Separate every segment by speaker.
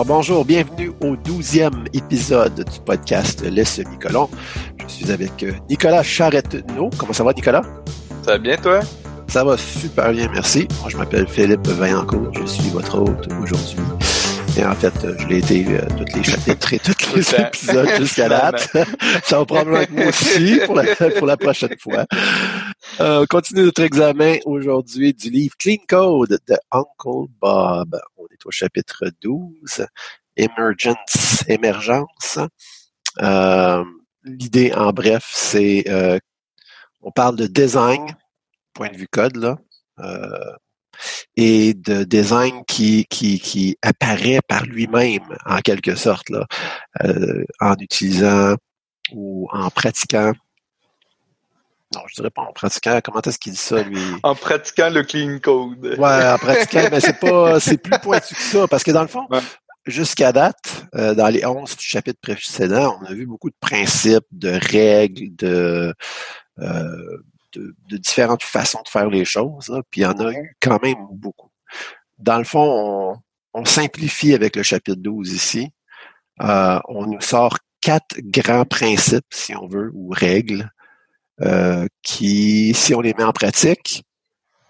Speaker 1: Alors bonjour, bienvenue au douzième épisode du podcast Les Semi-Colons. Je suis avec euh, Nicolas Charretteneau. Comment ça va Nicolas?
Speaker 2: Ça va bien toi?
Speaker 1: Ça va super bien, merci. Moi je m'appelle Philippe Vaillancourt, je suis votre hôte aujourd'hui. En fait, je l'ai été euh, tous les chapitres et tous les épisodes jusqu'à date. Ça va probablement être moi aussi pour la, pour la prochaine fois. Euh, on continue notre examen aujourd'hui du livre Clean Code de Uncle Bob. On est au chapitre 12, Emergence, émergence. Euh, L'idée, en bref, c'est euh, on parle de design, point de vue code, là, euh, et de design qui, qui, qui apparaît par lui-même, en quelque sorte, là, euh, en utilisant ou en pratiquant non, je dirais pas en pratiquant. Comment est-ce qu'il dit ça, lui?
Speaker 2: En pratiquant le clean code.
Speaker 1: Ouais, en pratiquant, mais c'est pas, c'est plus pointu que ça, parce que dans le fond, jusqu'à date, euh, dans les 11 chapitres précédents, on a vu beaucoup de principes, de règles, de, euh, de, différentes façons de faire les choses, puis il y en a eu quand même beaucoup. Dans le fond, on, simplifie avec le chapitre 12 ici. Euh, on nous sort quatre grands principes, si on veut, ou règles, euh, qui, si on les met en pratique,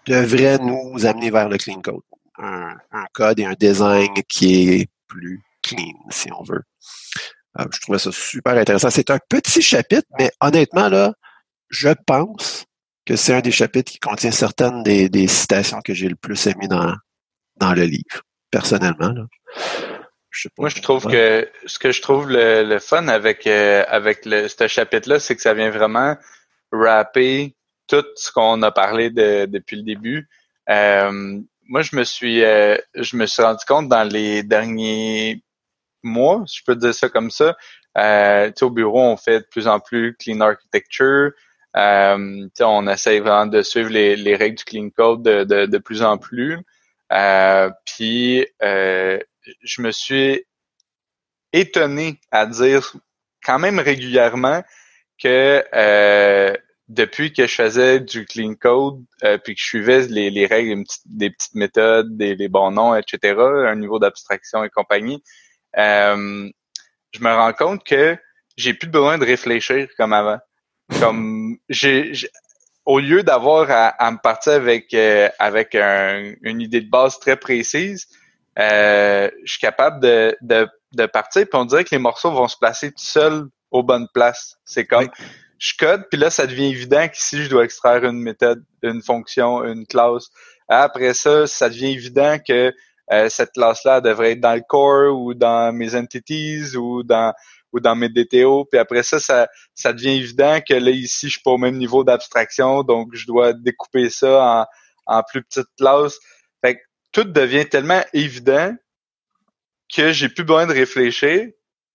Speaker 1: devraient nous amener vers le clean code. Un, code et un design qui est plus clean, si on veut. Euh, je trouvais ça super intéressant. C'est un petit chapitre, mais honnêtement, là, je pense que c'est un des chapitres qui contient certaines des, citations que j'ai le plus aimé dans, dans le livre, personnellement.
Speaker 2: Moi, je trouve que ce que je trouve le, fun avec euh, avec le, ce chapitre-là, c'est que ça vient vraiment rapper tout ce qu'on a parlé depuis le début. Euh, moi, je me suis euh, je me suis rendu compte dans les derniers mois, si je peux dire ça comme ça. Euh, au bureau, on fait de plus en plus clean architecture. Euh, on essaie vraiment de suivre les, les règles du clean code de, de, de plus en plus. Euh, puis je me suis étonné à dire quand même régulièrement que euh, depuis que je faisais du clean code, euh, puis que je suivais les, les règles, des petites méthodes, des les bons noms, etc., un niveau d'abstraction et compagnie, euh, je me rends compte que j'ai plus besoin de réfléchir comme avant. Comme j'ai, au lieu d'avoir à, me partir avec avec une idée de base très précise, je suis capable de, de, de partir, puis on dirait que les morceaux vont se placer tout seuls aux bonnes places. C'est comme je code, puis là, ça devient évident qu'ici, je dois extraire une méthode, une fonction, une classe. Après ça, ça devient évident que euh, cette classe-là devrait être dans le core ou dans mes entities ou dans ou dans mes DTO. Puis après ça, ça, ça devient évident que là, ici, je suis pas au même niveau d'abstraction, donc je dois découper ça en, en plus petites classes. Fait que tout devient tellement évident que j'ai plus besoin de réfléchir.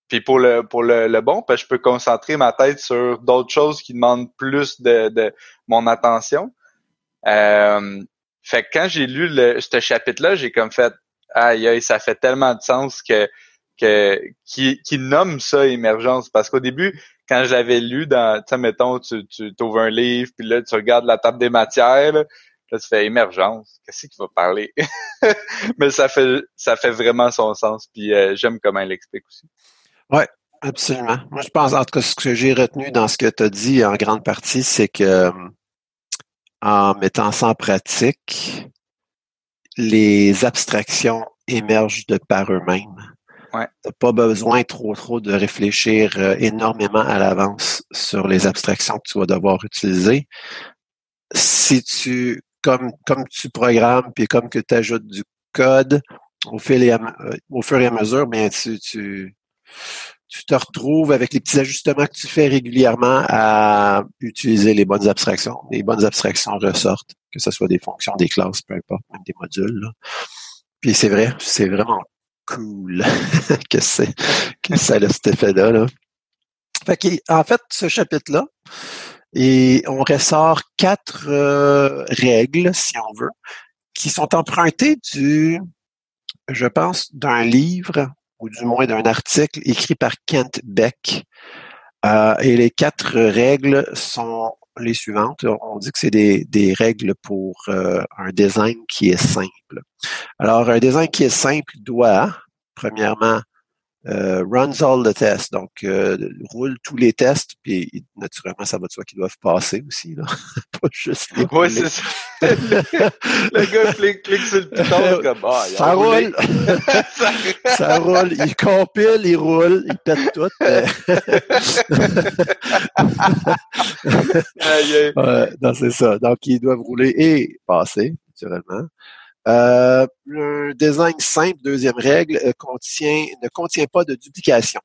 Speaker 2: Puis pour le pour le, le bon, parce je peux concentrer ma tête sur d'autres choses qui demandent plus de, de mon attention. Euh, fait que quand j'ai lu le, ce chapitre-là, j'ai comme fait aïe aïe, ça fait tellement de sens que que qui, qui nomme ça émergence. Parce qu'au début, quand je l'avais lu dans, tu mettons, tu, tu ouvres un livre, puis là, tu regardes la table des matières, là, là tu fais émergence. Qu'est-ce qu'il va parler? Mais ça fait ça fait vraiment son sens. Puis euh, j'aime comment il explique aussi.
Speaker 1: Oui, absolument. Moi, je pense, en tout cas, ce que j'ai retenu dans ce que tu as dit en grande partie, c'est que euh, en mettant ça en pratique, les abstractions émergent de par eux-mêmes. Tu n'as pas besoin trop trop de réfléchir euh, énormément à l'avance sur les abstractions que tu vas devoir utiliser. Si tu, comme, comme tu programmes, puis comme que tu ajoutes du code, au, euh, fur et à mesure, bien, tu, tu, tu te retrouves avec les petits ajustements que tu fais régulièrement à utiliser les bonnes abstractions. Les bonnes abstractions ressortent, que ce soit des fonctions, des classes, peu importe, même des modules. Puis c'est vrai, c'est vraiment cool que c'est que ça a cet effet-là. Là. Fait en fait, ce chapitre-là, on ressort quatre euh, règles, si on veut, qui sont empruntées du, je pense, d'un livre ou du moins d'un article écrit par Kent Beck. Euh, et les quatre règles sont les suivantes. On dit que c'est des, règles pour euh, un design qui est simple. Alors, un design qui est simple doit premièrement, euh, runs all the tests, donc euh, roule tous les tests, puis naturellement, ça va de soi qu'ils doivent passer aussi, là. pas juste les
Speaker 2: Oui, c'est ça. le gars clique, clique sur le piton comme ah,
Speaker 1: ça roule. ça roule. Il compile, il roule, il pète tout. ouais, non, c'est ça. Donc, ils doivent rouler et passer, naturellement. Euh, un design simple, deuxième règle, euh, ne contient pas de duplication.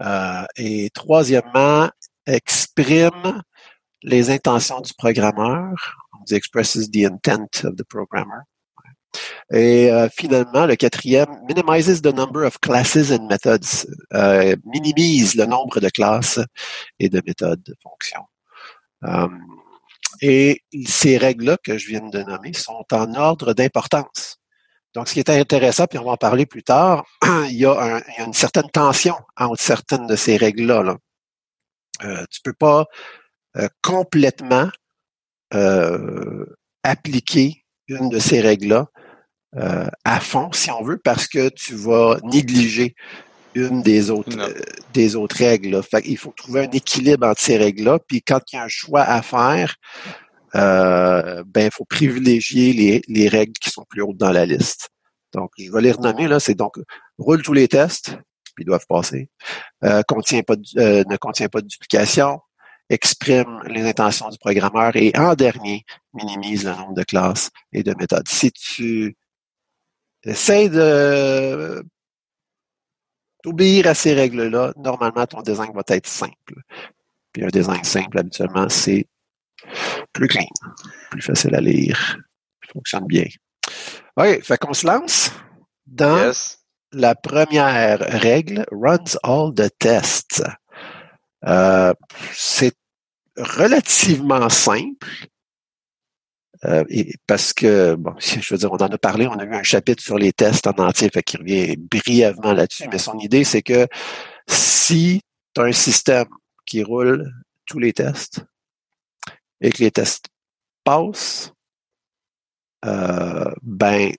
Speaker 1: Euh, et troisièmement, exprime les intentions du programmeur. On dit expresses the intent of the programmer. Et finalement, le quatrième, minimizes the number of classes and methods, minimise le nombre de classes et de méthodes de fonction. Et ces règles-là que je viens de nommer sont en ordre d'importance. Donc, ce qui est intéressant, puis on va en parler plus tard, il y a, une certaine tension entre certaines de ces règles-là. Là. Euh, tu peux pas euh, complètement euh, appliquer une de ces règles-là euh, à fond, si on veut, parce que tu vas négliger une des autres euh, des autres règles. il faut trouver un équilibre entre ces règles-là. Puis quand il y a un choix à faire, euh, ben il faut privilégier les, les règles qui sont plus hautes dans la liste. Donc, je vais les renommer là. C'est donc roule tous les tests, puis ils doivent passer. Euh, contient pas euh, ne contient pas de duplication. Exprime les intentions du programmeur et en dernier minimise le nombre de classes et de méthodes. Si tu essaies de d'obéir à ces règles-là, normalement, ton design va être simple. Puis un design simple, habituellement, c'est plus clean, plus facile à lire, fonctionne bien. Oui, fait qu'on se lance dans la première règle, runs all the tests. Euh, c'est relativement simple. Euh, parce que, bon, je veux dire, on en a parlé, on a eu un chapitre sur les tests en entier, fait qu'il revient brièvement là-dessus, mais son idée, c'est que si tu as un système qui roule tous les tests et que les tests passent, euh, ben,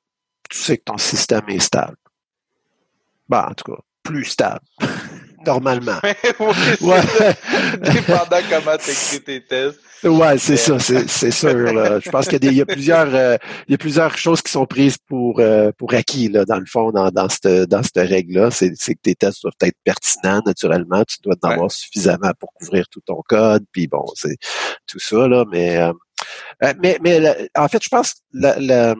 Speaker 1: tu sais que ton système est stable. Ben, en tout cas, plus stable. normalement.
Speaker 2: oui, ouais. Dépendant comment tu écris tes tests.
Speaker 1: Ouais, c'est ça, c'est sûr. Là. Je pense qu'il y, a plusieurs, euh, il y a plusieurs choses qui sont prises pour euh, pour acquis là, dans le fond, dans dans cette dans cette règle-là. C'est que tes tests doivent être pertinents naturellement. Tu dois en avoir suffisamment pour couvrir tout ton code. Puis bon, c'est tout ça là. Mais euh, mais mais en fait, je pense le le,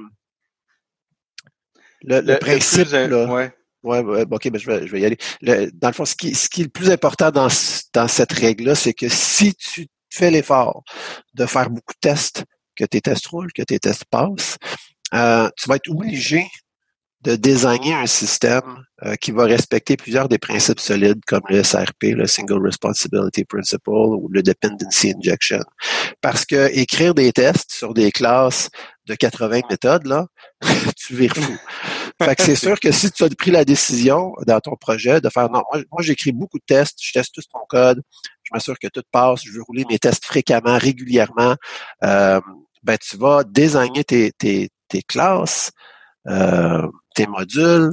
Speaker 1: le, le principe là. Ouais Ouais, ok, ben je, vais, je vais y aller. dans le fond, ce qui, ce qui est le plus important dans, dans cette règle-là, c'est que si tu fais l'effort de faire beaucoup de tests, que tes tests roulent, que tes tests passent, euh, tu vas être obligé de désigner un système euh, qui va respecter plusieurs des principes solides comme le SRP, le Single Responsibility Principle ou le Dependency Injection. Parce que écrire des tests sur des classes de 80 méthodes, là, tu vires fou. Fait que c'est sûr que si tu as pris la décision dans ton projet de faire non, moi, j'écris beaucoup de tests, je teste tout ton code, je m'assure que tout passe, je veux rouler mes tests fréquemment, régulièrement, euh, ben tu vas désigner tes, tes, tes classes euh, tes modules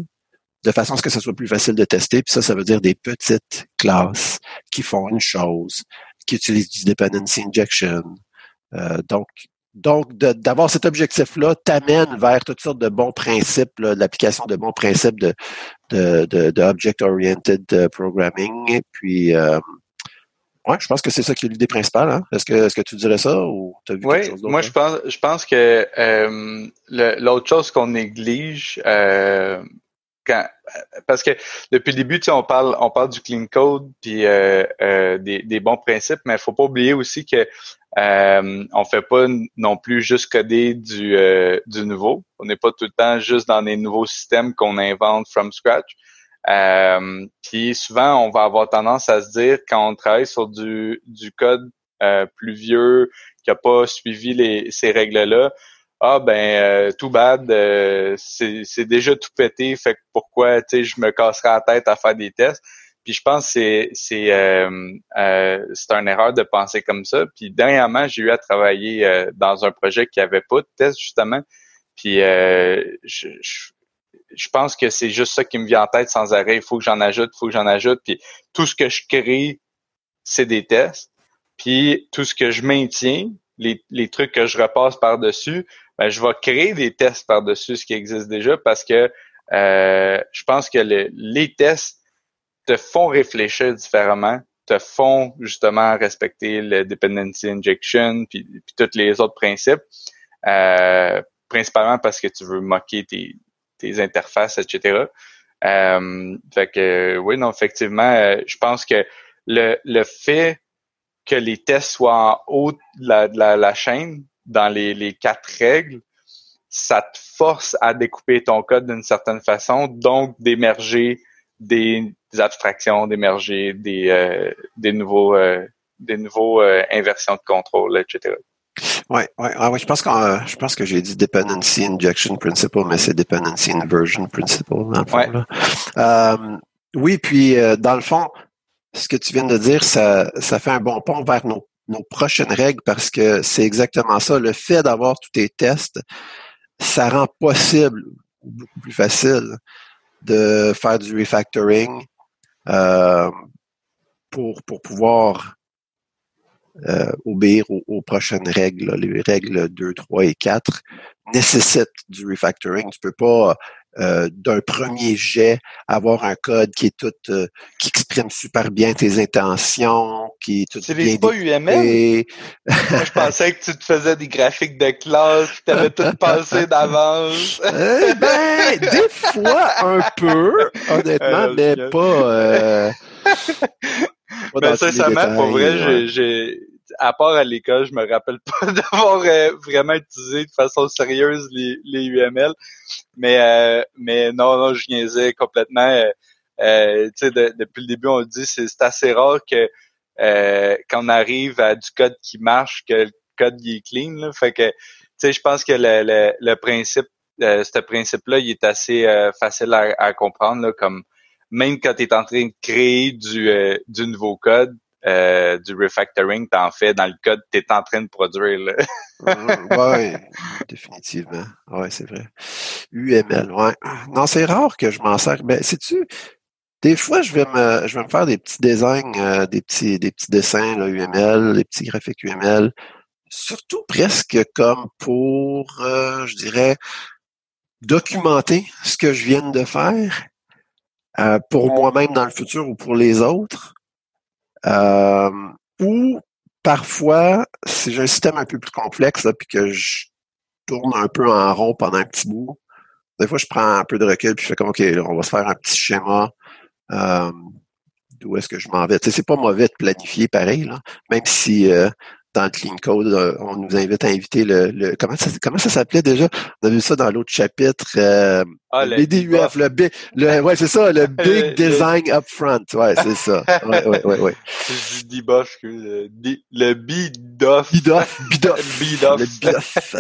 Speaker 1: de façon à ce que ce soit plus facile de tester. Puis ça, ça veut dire des petites classes qui font une chose, qui utilisent du dependency injection. Euh, donc, donc, d'avoir cet objectif-là t'amène vers toutes sortes de bons principes, l'application de bons principes de, de, de, de object-oriented euh, programming. Puis, euh, Ouais, je pense que c'est ça qui est l'idée principale. Hein? Est-ce que, est-ce que tu dirais ça ou
Speaker 2: as vu quelque chose? Moi, je pense, je pense que euh, l'autre chose qu'on néglige, euh, parce que depuis le début, on parle, on parle du clean code puis euh, euh, des, des, bons principes, mais il faut pas oublier aussi que euh, on fait pas non plus juste coder du, euh, du nouveau. On n'est pas tout le temps juste dans des nouveaux systèmes qu'on invente from scratch. Euh, puis souvent, on va avoir tendance à se dire quand on travaille sur du, du code euh, plus vieux, qui n'a pas suivi les, ces règles-là, ah ben euh, tout bad, euh, c'est déjà tout pété, fait que pourquoi tu sais je me casserai la tête à faire des tests? Puis je pense que c'est c'est euh, c'est une erreur de penser comme ça. Puis dernièrement, j'ai eu à travailler dans un projet qui avait pas de tests justement. Puis je, je je pense que c'est juste ça qui me vient en tête sans arrêt. Il faut que j'en ajoute, il faut que j'en ajoute. Puis tout ce que je crée, c'est des tests. Puis tout ce que je maintiens, les, les trucs que je repasse par-dessus, ben, je vais créer des tests par-dessus ce qui existe déjà parce que euh, je pense que les tests te font réfléchir différemment, te font justement respecter le dependency injection puis, puis tous les autres principes, euh, principalement parce que tu veux moquer tes, tes interfaces, etc. Euh, fait que oui, non, effectivement, euh, je pense que le, le fait que les tests soient en haut de la, la, la chaîne dans les, les quatre règles, ça te force à découper ton code d'une certaine façon, donc d'émerger des, abstractions, d'émerger des, euh, des nouveaux, euh, des nouveaux euh, inversions de contrôle, etc.
Speaker 1: Ouais, ouais, ah ouais, je pense que je pense que j'ai dit dependency injection principle, mais c'est dependency inversion principle dans le fond. Là. oui, puis dans le fond, ce que tu viens de dire, ça, ça fait un bon pont vers nos, nos prochaines règles parce que c'est exactement ça. Le fait d'avoir tous tes tests, ça rend possible, beaucoup plus facile, de faire du refactoring euh, pour, pour pouvoir euh, obéir aux, prochaines règles. Les règles 2, 3 et 4 nécessitent du refactoring. Tu peux pas euh, d'un premier jet, avoir un code qui est tout, euh, qui exprime super bien tes intentions, qui est tout bien
Speaker 2: pas UML? je pensais que tu te faisais des graphiques de classe, que tu avais tout pensé d'avance.
Speaker 1: Eh ben, des fois, un peu, honnêtement, mais pas...
Speaker 2: pas ben, sincèrement, pour vrai, j'ai à part à l'école, je me rappelle pas d'avoir euh, vraiment utilisé de façon sérieuse les, UML. Mais euh, mais non, non, je niaisais complètement. Euh, euh depuis le début, on le dit, c'est assez rare que quand on arrive à du code qui marche, que le code il est clean. Là. Fait que, tu sais, je pense que le, le, le principe, ce principe-là, il est assez facile à, à comprendre, là, comme même quand tu es en train de créer du, du nouveau code, euh, du refactoring t'en fais dans le code que tu es en train de produire. Là.
Speaker 1: Mm, oui, définitivement. Oui, c'est vrai. UML, ouais. Non, c'est rare que je m'en sers. Mais sais-tu, des fois, je vais me, je vais me faire des petits designs, euh, des petits, des petits dessins là, UML, des petits graphiques UML, surtout presque comme pour, euh, je dirais, documenter ce que je viens de faire pour moi-même dans le futur ou pour les autres. Euh, ou parfois, si j'ai un système un peu plus complexe, puis que je tourne un peu en rond pendant un petit bout, des fois, je prends un peu de recul, puis je fais comme, OK, on va se faire un petit schéma euh, d'où est-ce que je m'en vais. Tu sais, c'est pas mauvais de planifier pareil, là, même si euh, dans le Clean Code, euh, on nous invite à inviter le, le comment ça comment ça s'appelait déjà? On a vu ça dans l'autre chapitre. Euh, ah, le BDUF, le B, le ouais c'est ça, le Big Design Upfront, ouais c'est ça. Ouais ouais ouais ouais.
Speaker 2: Je dis buff le le BIDOF.
Speaker 1: BIDOF, BIDOF. BIDOF.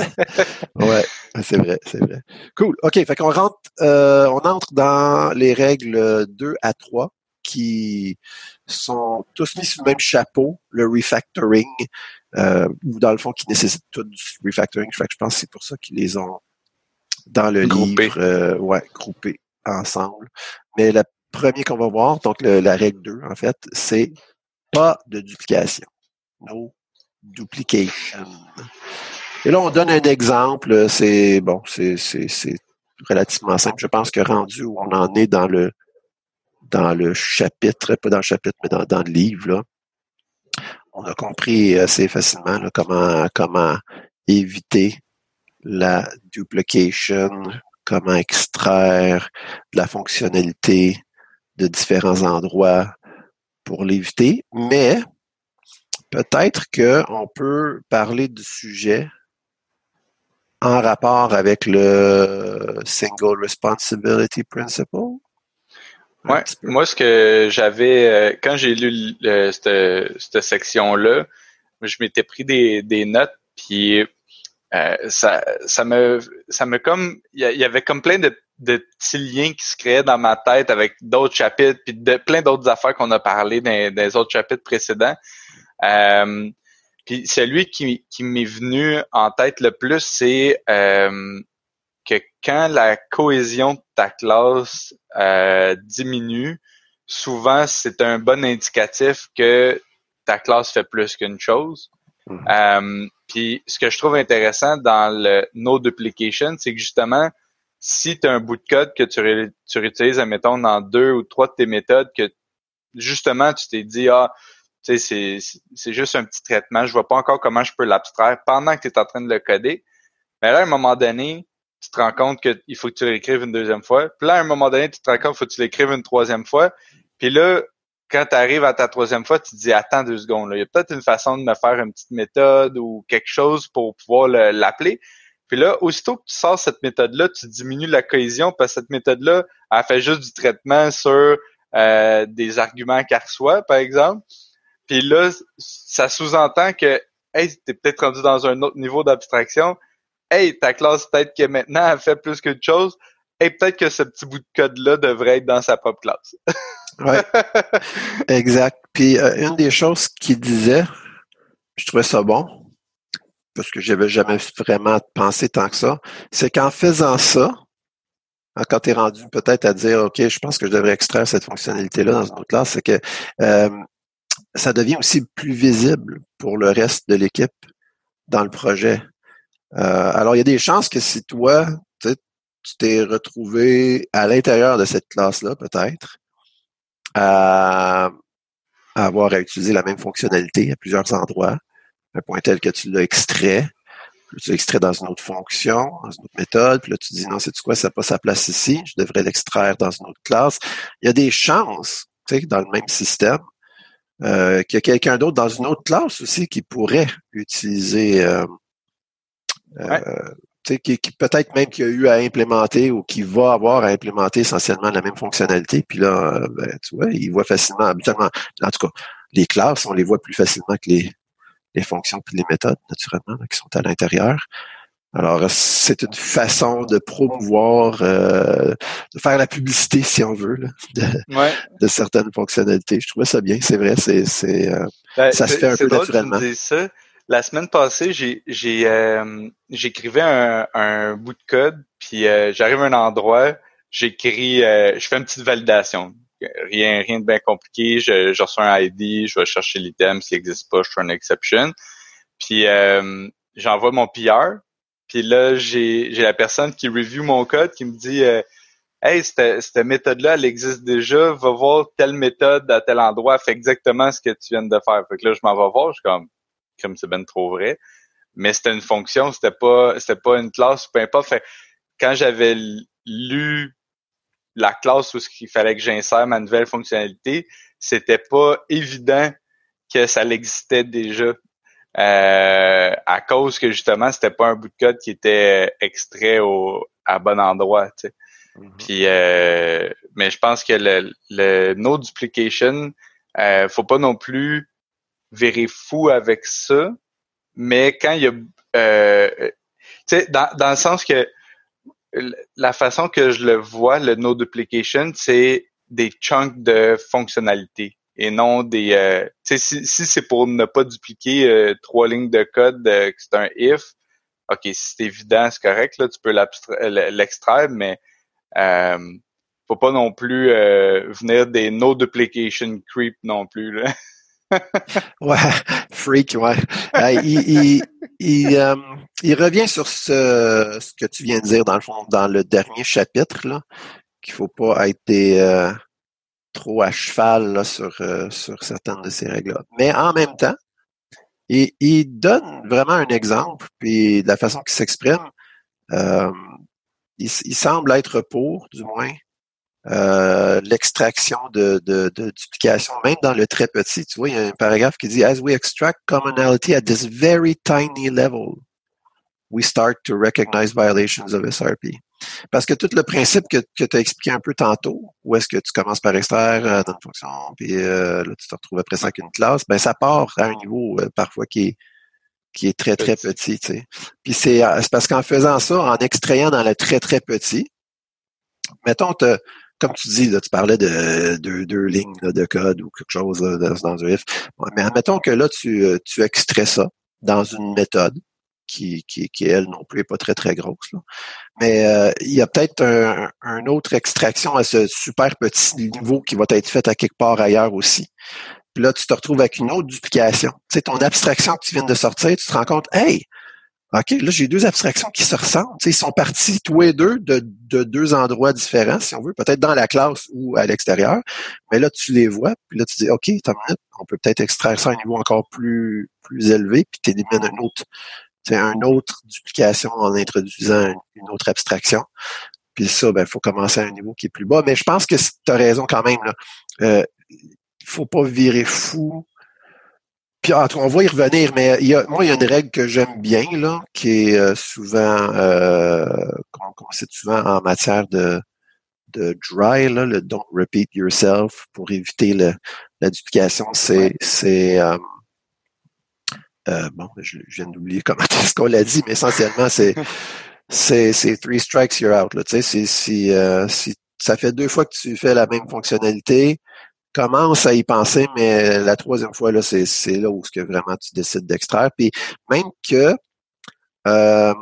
Speaker 1: ouais, c'est vrai, c'est vrai. Cool. OK, fait qu'on rentre euh, on entre dans les règles 2 à 3 qui sont tous mis sous le même chapeau, le refactoring, euh, ou dans le fond qui nécessitent tout du refactoring. Fait que je pense que c'est pour ça qu'ils les ont dans le livre, euh, ouais, groupés ensemble. Mais le premier qu'on va voir, donc la règle 2, en fait, c'est pas de duplication. No duplication. Et là, on donne un exemple. C'est bon, c'est relativement simple. Je pense que rendu où on en est dans le dans le chapitre, pas dans le chapitre, mais dans, le livre, on a compris assez facilement comment, comment éviter la duplication, comment extraire de la fonctionnalité de différents endroits pour l'éviter, mais peut-être qu'on peut parler du sujet en rapport avec le Single Responsibility Principle.
Speaker 2: Ouais. Moi, ce que j'avais euh, quand j'ai lu cette, section-là, je m'étais pris des, des notes, puis euh, ça, ça me, ça me comme, il y, avait comme plein de, de petits liens qui se créaient dans ma tête avec d'autres chapitres, puis de plein d'autres affaires qu'on a parlé dans, les autres chapitres précédents. Euh, puis celui qui, qui m'est venu en tête le plus, c'est que quand la cohésion de ta classe euh, diminue, souvent c'est un bon indicatif que ta classe fait plus qu'une chose. Mhm. Euh, puis ce que je trouve intéressant dans le no duplication, c'est que justement, si tu as un bout de code que tu, ré, tu réutilises, admettons, dans deux ou trois de tes méthodes, que justement tu t'es dit, ah, tu sais, c'est juste un petit traitement, je vois pas encore comment je peux l'abstraire pendant que tu es en train de le coder. Mais là, à un moment donné, tu te rends compte qu'il faut que tu l'écrives une deuxième fois. Puis là, à un moment donné, tu te rends compte qu'il faut que tu l'écrives une troisième fois. Puis là, quand tu arrives à ta troisième fois, tu te dis attends deux secondes. Là. Il y a peut-être une façon de me faire une petite méthode ou quelque chose pour pouvoir l'appeler. Puis là, aussitôt que tu sors cette méthode-là, tu diminues la cohésion parce que cette méthode-là, elle fait juste du traitement sur euh, des arguments qu'elle reçoit, par exemple. Puis là, ça sous-entend que hey, tu es peut-être rendu dans un autre niveau d'abstraction hey, ta classe, peut-être que maintenant, elle fait plus qu'une chose, et peut-être que ce petit bout de code-là devrait être dans sa propre classe.
Speaker 1: oui, exact. Puis, euh, une des choses qu'il disait, je trouvais ça bon, parce que j'avais jamais vraiment pensé tant que ça, c'est qu'en faisant ça, hein, quand tu es rendu peut-être à dire, OK, je pense que je devrais extraire cette fonctionnalité-là dans une autre classe, c'est que euh, ça devient aussi plus visible pour le reste de l'équipe dans le projet. Euh, alors, il y a des chances que si toi, tu t'es retrouvé à l'intérieur de cette classe-là, peut-être, à, avoir à utiliser la même fonctionnalité à plusieurs endroits, un point tel que tu l'as extrait, tu l'as extrait dans une autre fonction, dans une autre méthode, puis là tu dis non, c'est quoi, ça n'a pas sa place ici, je devrais l'extraire dans une autre classe. Il y a des chances, tu sais, dans le même système, euh, qu'il y a quelqu'un d'autre dans une autre classe aussi qui pourrait utiliser euh, euh, qui, qui peut-être même qu'il a eu à implémenter ou qui va avoir à implémenter essentiellement la même fonctionnalité. Puis là, euh, ben, tu vois, il voit facilement, habituellement, en tout cas, les classes, on les voit plus facilement que les, les fonctions puis les méthodes, naturellement, qui sont à l'intérieur. Alors, c'est une façon de promouvoir, euh, de faire la publicité, si on veut, de, de, certaines fonctionnalités. Je trouvais ça bien, c'est vrai, c'est, c'est, ben, ça se fait un peu naturellement
Speaker 2: la semaine passée, j'ai euh, j'écrivais un, un, bout de code, puis euh, j'arrive à un endroit, j'écris, euh, je fais une petite validation. Rien rien de bien compliqué. Je, je reçois un ID, je vais chercher l'item, s'il n'existe pas, je fais une exception. Puis j'envoie mon PR. Puis là, j'ai la personne qui review mon code qui me dit Hey, cette, cette méthode-là, elle existe déjà, va voir telle méthode à tel endroit, fait exactement ce que tu viens de faire. Fait que là, je m'en vais voir, je suis comme comme c'est ben trop vrai. Mais c'était une fonction, c'était pas, c'était pas une classe, peu importe. Fait, quand j'avais lu la classe où il fallait que j'insère ma nouvelle fonctionnalité, c'était pas évident que ça existait déjà. Euh, à cause que justement, c'était pas un bout de code qui était extrait au à bon endroit. Tu sais. Mm-hmm. Puis euh, mais je pense que le, le no duplication, euh, faut pas non plus verrez fou avec ça, mais quand il y a, euh, tu sais, dans, dans le sens que la façon que je le vois, le no duplication, c'est des chunks de fonctionnalité et non des. Euh, tu sais, si, si c'est pour ne pas dupliquer euh, trois lignes de code, euh, c'est un if. Ok, si c'est évident, c'est correct là, tu peux l'extraire, mais euh, faut pas non plus venir des no duplication creep non plus là.
Speaker 1: ouais, freak, ouais. il, il, euh, il, revient sur ce, ce, que tu viens de dire, dans le fond, dans le dernier chapitre, là, qu'il faut pas être euh, trop à cheval là, sur, euh, sur certaines de ces règles-là. Mais en même temps, il, il, donne vraiment un exemple, puis de la façon qu'il s'exprime, il, il semble être pour, du moins, euh, l'extraction de, de, de, duplication, même dans le très petit, tu vois, il y a un paragraphe qui dit As we extract commonality at this very tiny level, we start to recognize violations of SRP. Parce que tout le principe que, que tu as expliqué un peu tantôt, où est-ce que tu commences par extraire euh, dans une fonction, puis euh, là, tu te retrouves après ça avec une classe, ben ça part à un niveau parfois qui est qui est très, très petit. Tu sais. Puis c'est parce qu'en faisant ça, en extrayant dans le très, très petit, mettons, tu comme tu dis, là, tu parlais de deux, lignes de code ou quelque chose dans un if. mais admettons que là, tu, euh, tu extrais ça dans une méthode. qui, qui, qui, elle non plus, est pas très, très grosse. Mais euh, il y a peut-être un, autre extraction à ce super petit niveau qui va être faite à quelque part ailleurs aussi. Puis là, tu te retrouves avec une autre duplication. Tu sais, ton abstraction que tu viens de sortir, tu te rends compte, hey, OK, là, j'ai deux abstractions qui se ressemblent. ils sont partis tous les deux de, deux endroits différents, si on veut, peut-être dans la classe ou à l'extérieur. Mais là, tu les vois, puis là, tu dis, OK, on peut peut-être extraire ça à un niveau encore plus, plus élevé, puis tu élimines un autre, un autre duplication en introduisant une autre abstraction. Puis ça, ben, il faut commencer à un niveau qui est plus bas. Mais je pense que tu as raison quand même. Là. Euh, il faut pas virer fou puis on va y revenir, mais il y a, moi, il y a une règle que j'aime bien, là, qui est euh, souvent, euh, qu'on cite souvent en matière de, de dry, là, le don't repeat yourself pour éviter le, la duplication. C'est, c'est euh, euh, bon, je, viens d'oublier comment est-ce qu'on l'a dit, mais essentiellement, c'est, c'est, c'est three strikes, you're out. Là, tu sais, si, si, si ça fait deux fois que tu fais la même fonctionnalité, commence à y penser, mais la troisième fois, là, c'est, c'est là où ce que vraiment tu décides d'extraire. Puis même que euh,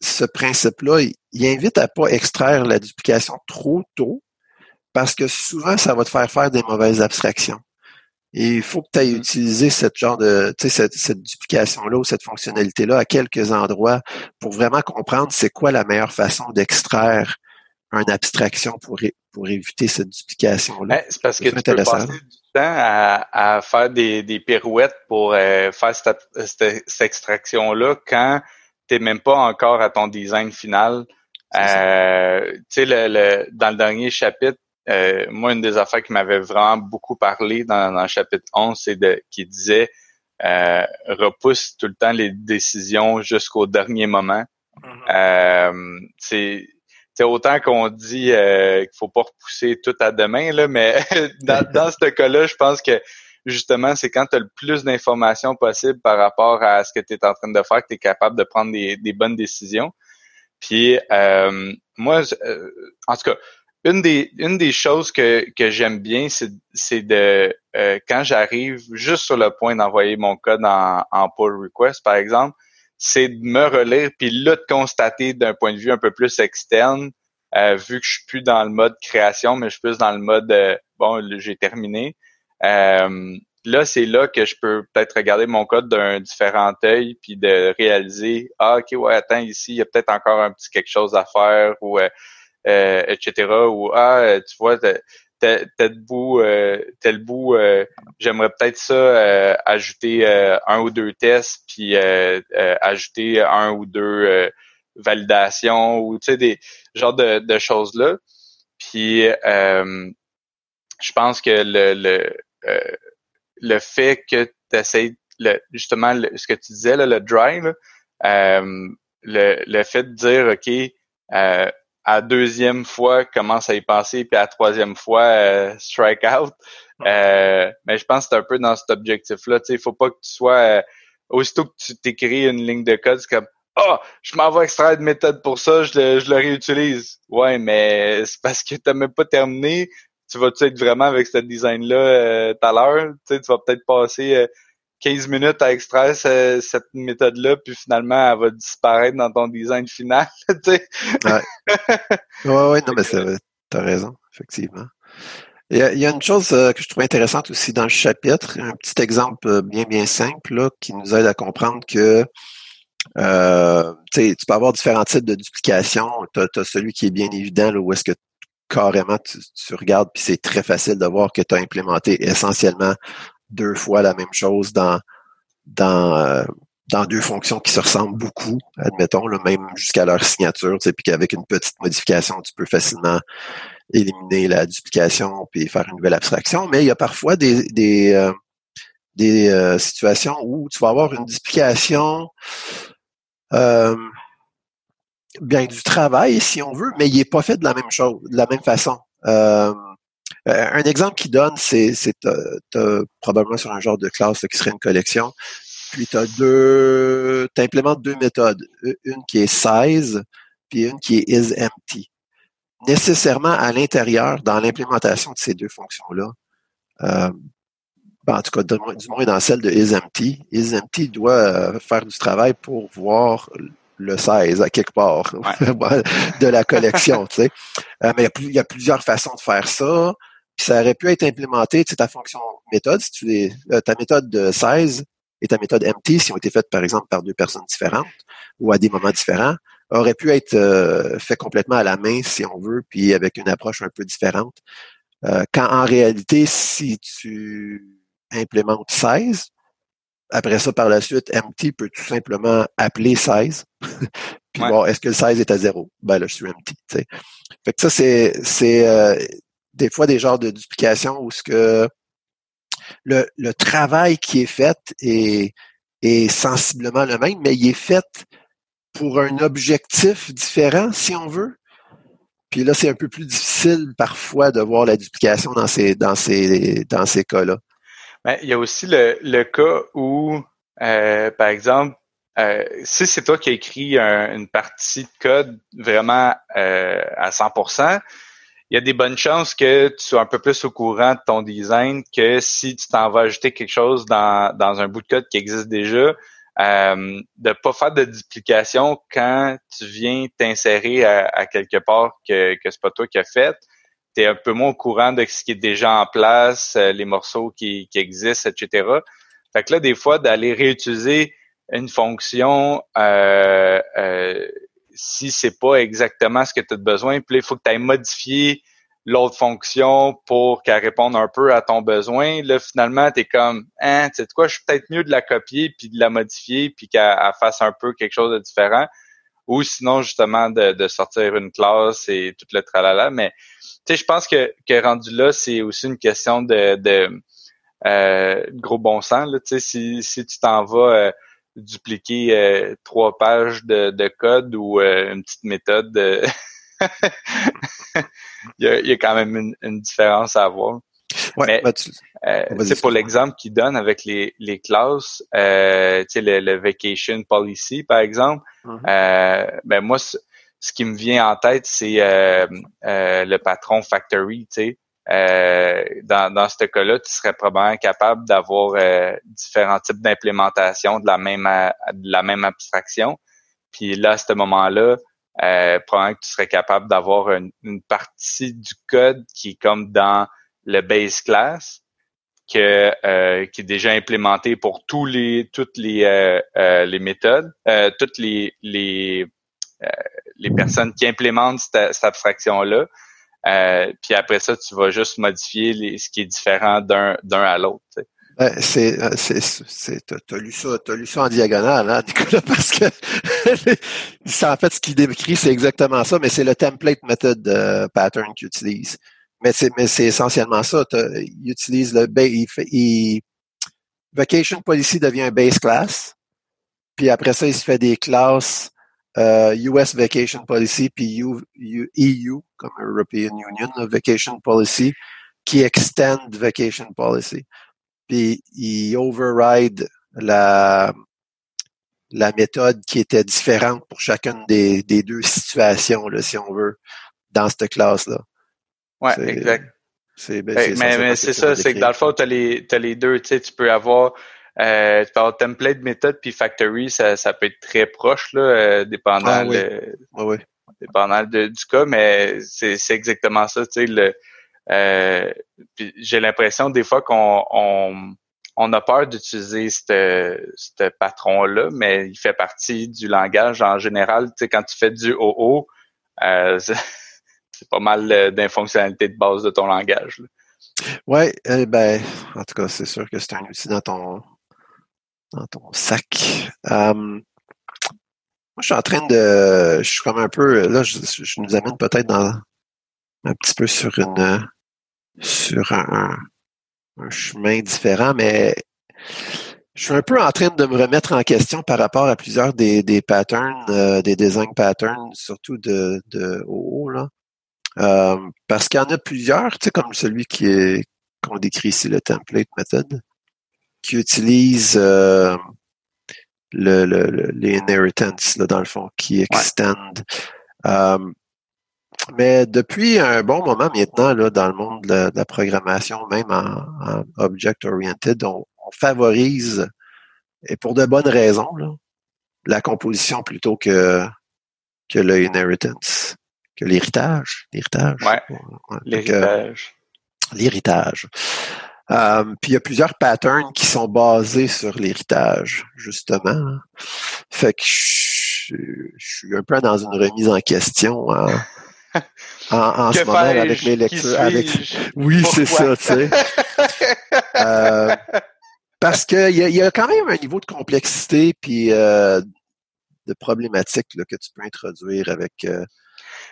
Speaker 1: ce principe-là, il, invite à pas extraire la duplication trop tôt, parce que souvent, ça va te faire faire des mauvaises abstractions. Et il faut que tu ailles mm-hmm. utiliser cette genre de, tu sais, cette, cette duplication-là ou cette fonctionnalité-là à quelques endroits pour vraiment comprendre c'est quoi la meilleure façon d'extraire une abstraction pour, pour éviter cette duplication-là.
Speaker 2: Ben, c'est parce que tu peux passer du temps à, à faire des, des pirouettes pour euh, faire cette, cette, extraction-là quand tu n'es même pas encore à ton design final. Euh, tu sais, le, le, dans le dernier chapitre, euh, moi, une des affaires qui m'avait vraiment beaucoup parlé dans, dans le chapitre 11, c'est de qui disait euh, repousse tout le temps les décisions jusqu'au dernier moment. Mm-hmm. c'est c'est autant qu'on dit euh, qu'il faut pas repousser tout à demain, là, mais dans, dans ce cas-là, je pense que justement, c'est quand tu as le plus d'informations possible par rapport à ce que tu es en train de faire que tu es capable de prendre des, bonnes décisions. Puis euh, moi, euh, en tout cas, une des une des choses que, que j'aime bien, c'est de euh, quand j'arrive juste sur le point d'envoyer mon code en, en pull request, par exemple, c'est de me relire puis là de constater d'un point de vue un peu plus externe, euh, vu que je suis plus dans le mode création, mais je suis plus dans le mode euh, bon, j'ai terminé. Euh, là, c'est là que je peux peut-être regarder mon code d'un différent œil puis de réaliser ah ok ouais attends ici il y a peut-être encore un petit quelque chose à faire ou etc. Ou ah tu vois tel, bout, euh, tel bout, euh, j'aimerais peut-être ça euh, ajouter un ou deux tests, puis ajouter un ou deux validations ou tu sais des genres de, de choses là. Puis je pense que le le, le fait que tu le, justement ce que tu disais là, le dry, le, le fait de dire OK, à deuxième fois commence à y penser, puis à troisième fois euh, strike out. Euh, mais je pense que c'est un peu dans cet objectif-là. Il faut pas que tu sois euh, aussitôt que tu t'écris une ligne de code, c'est comme Ah, oh, je m'en vais extraire de méthode pour ça, je le, je le réutilise. Ouais, mais c'est parce que tu n'as même pas terminé. Tu vas-tu être vraiment avec ce design-là euh, tout à l'heure? Tu vas peut-être passer 15 minutes à extraire cette méthode-là, puis finalement, elle va disparaître dans ton design final. tu sais.
Speaker 1: ouais. ouais, ouais, non, mais t'as raison, effectivement. Il y, a, il y, a, une chose euh, que je trouve intéressante aussi dans le chapitre, un petit exemple euh, bien, bien simple là, qui nous aide à comprendre que euh, tu peux avoir différents types de duplication. Tu as, celui qui est bien évident, là, où est-ce que carrément tu, tu regardes, puis c'est très facile de voir que tu as implémenté essentiellement deux fois la même chose dans dans euh, dans deux fonctions qui se ressemblent beaucoup, admettons, même jusqu'à leur signature, tu sais, puis qu'avec une petite modification, tu peux facilement éliminer la duplication puis faire une nouvelle abstraction. Mais il y a parfois des des, euh, des euh, situations où tu vas avoir une duplication bien du travail, si on veut, mais il n'est pas fait de la même chose, de la même façon. Un exemple qui donne, c'est, probablement sur un genre de classe qui serait une collection. Puis tu as deux, tu implémentes deux méthodes, une qui est size, puis une qui est isEmpty. Nécessairement à l'intérieur, dans l'implémentation de ces deux fonctions-là, euh, ben, en tout cas, du moins dans celle de isempty, isempty doit euh, faire du travail pour voir le 16 à quelque part de la collection. tu sais. Euh, mais il y, a plusieurs façons de faire ça. Ça aurait pu être implémenté, tu sais, ta fonction méthode, si tu les, euh, ta méthode de 16 et ta méthode empty, si ont été faites par exemple par deux personnes différentes ou à des moments différents, aurait pu être fait complètement à la main si on veut, puis avec une approche un peu différente. quand en réalité, si tu implémente 16. Après ça, par la suite, empty peut tout simplement appeler 16. Puis voir est-ce que le 16 est à zéro? Ben là, je suis empty. Fait que ça, c'est, c'est euh, des fois des genres de duplication où ce que le, le travail qui est fait est, est sensiblement le même, mais il est fait pour un objectif différent, si on veut. Puis là, c'est un peu plus difficile parfois de voir la duplication dans ces, dans ces, dans ces cas-là.
Speaker 2: Ben, il y a aussi le, le cas où, euh, par exemple, euh, si c'est toi qui as écrit une partie de code vraiment euh, à 100%, il y a des bonnes chances que tu sois un peu plus au courant de ton design que si tu t'en vas ajouter quelque chose dans, dans un bout de code qui existe déjà, euh, de pas faire de duplication quand tu viens t'insérer à, à, quelque part que, que c'est pas toi qui as fait tu es un peu moins au courant de ce qui est déjà en place, euh, les morceaux qui, qui, existent, etc. Fait que là, des fois, d'aller réutiliser une fonction euh, euh, si c'est pas exactement ce que tu as besoin, puis il faut que tu ailles modifier l'autre fonction pour qu'elle réponde un peu à ton besoin. Là, finalement, tu es comme hein, tu sais quoi, je suis peut-être mieux de la copier puis de la modifier puis qu'elle fasse un peu quelque chose de différent. Ou sinon, justement, de, de sortir une classe et tout le tralala. Mais sais, je pense que, que rendu là, c'est aussi une question de, de euh, gros bon sens. Là, si, si tu t'en vas euh, dupliquer euh, trois pages de, de code ou euh, une petite méthode, il, y a, il, y a, quand même une, différence à avoir. Ouais, Mais, c'est pour l'exemple qu'il donne avec les, les classes, euh, le, le vacation policy, par exemple. Mm-hmm. ben moi, ce qui me vient en tête, c'est euh, euh, le patron Factory. Tu sais. Euh, dans, dans ce cas-là, tu serais probablement capable d'avoir différents types d'implémentation de la même de la même abstraction. Puis là, à ce moment-là, probablement que tu serais capable d'avoir une, partie du code qui est comme dans le base class, que, qui est déjà implémenté pour tous les toutes les les méthodes, toutes les les les personnes qui implémentent cette, abstraction-là. Euh, puis après ça, tu vas juste modifier les, ce qui est différent d'un à l'autre.
Speaker 1: Ben, c'est, euh, t'as, lu ça, t'as lu ça en diagonale, hein, Nicolas, parce que c'est en fait ce qu'il décrit, c'est exactement ça, mais c'est le template method euh, pattern qu'il utilise. Mais c'est, mais c'est essentiellement ça. Il utilise le, il il, vacation policy devient un base class, puis après ça, il se fait des classes US euh, Vacation Policy, puis EU, e comme European Union Vacation Policy, qui extend Vacation Policy. Puis il override la, la méthode qui était différente pour chacune des, des deux situations, là, si on veut, dans cette classe-là.
Speaker 2: Ouais, exact. C'est, ben, mais, mais c'est ça, c'est que dans le fond, tu as les, as les deux, tu sais, tu peux avoir euh, tu peux avoir template, méthode, puis factory, ça, ça peut être très proche, là, euh, dépendant, ah dépendant du cas, mais c'est, c'est exactement ça, tu sais, le, euh, j'ai l'impression des fois qu'on on, on a peur d'utiliser ce patron-là, mais il fait partie du langage en général. Tu sais, quand tu fais du OO, euh, c'est pas mal d'infonctionnalités de base de ton langage. Là.
Speaker 1: Ouais, eh ben, en tout cas, c'est sûr que c'est un outil dans ton dans ton sac. Euh, moi, je suis en train de. Je suis comme un peu. Là, je, nous amène peut-être dans un petit peu sur une sur un, chemin différent, mais je suis un peu en train de me remettre en question par rapport à plusieurs des, des patterns, euh, des design patterns, surtout de, de OO, là. Euh, parce qu'il y en a plusieurs, tu sais, comme celui qui est qu'on décrit ici, le template method qui utilise euh, le, les inheritance, là, dans le fond, qui extend. Euh, mais depuis un bon moment maintenant, là, dans le monde de la, programmation, même en, object-oriented, on, favorise, et pour de bonnes raisons, la composition plutôt que, que le inheritance, que l'héritage. L'héritage.
Speaker 2: Ouais. l'héritage.
Speaker 1: L'héritage. Euh, puis il y a plusieurs patterns qui sont basés sur l'héritage, justement. Fait que je, suis un peu dans une remise en question en, en, ce moment avec mes lectures. Avec... Oui, c'est ça, tu sais. euh, parce qu'il y a, y a quand même un niveau de complexité puis euh, de problématique là, que tu peux introduire avec euh,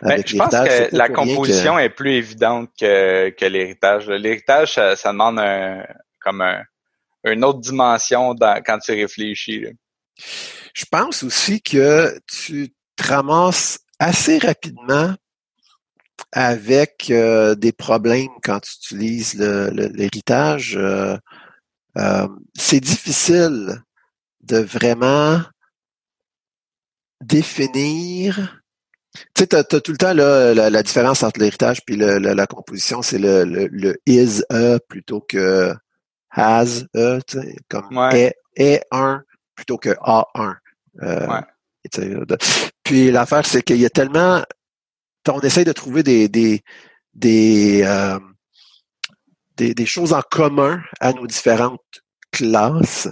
Speaker 2: ben, je pense que la composition est plus évidente que, que l'héritage. L'héritage, ça, demande un, comme un, une autre dimension dans, quand tu réfléchis.
Speaker 1: Je pense aussi que tu te ramasses assez rapidement avec euh, des problèmes quand tu utilises l'héritage. Euh, euh, c'est difficile de vraiment définir tu sais, tu as, tout le temps là, la, différence entre l'héritage et le, la composition, c'est le, le, is a plutôt que has a, comme est, est un plutôt que a un. Euh, ouais. Puis l'affaire, c'est qu'il y a tellement on essaye de trouver des des des, euh, des, des choses en commun à nos différentes classes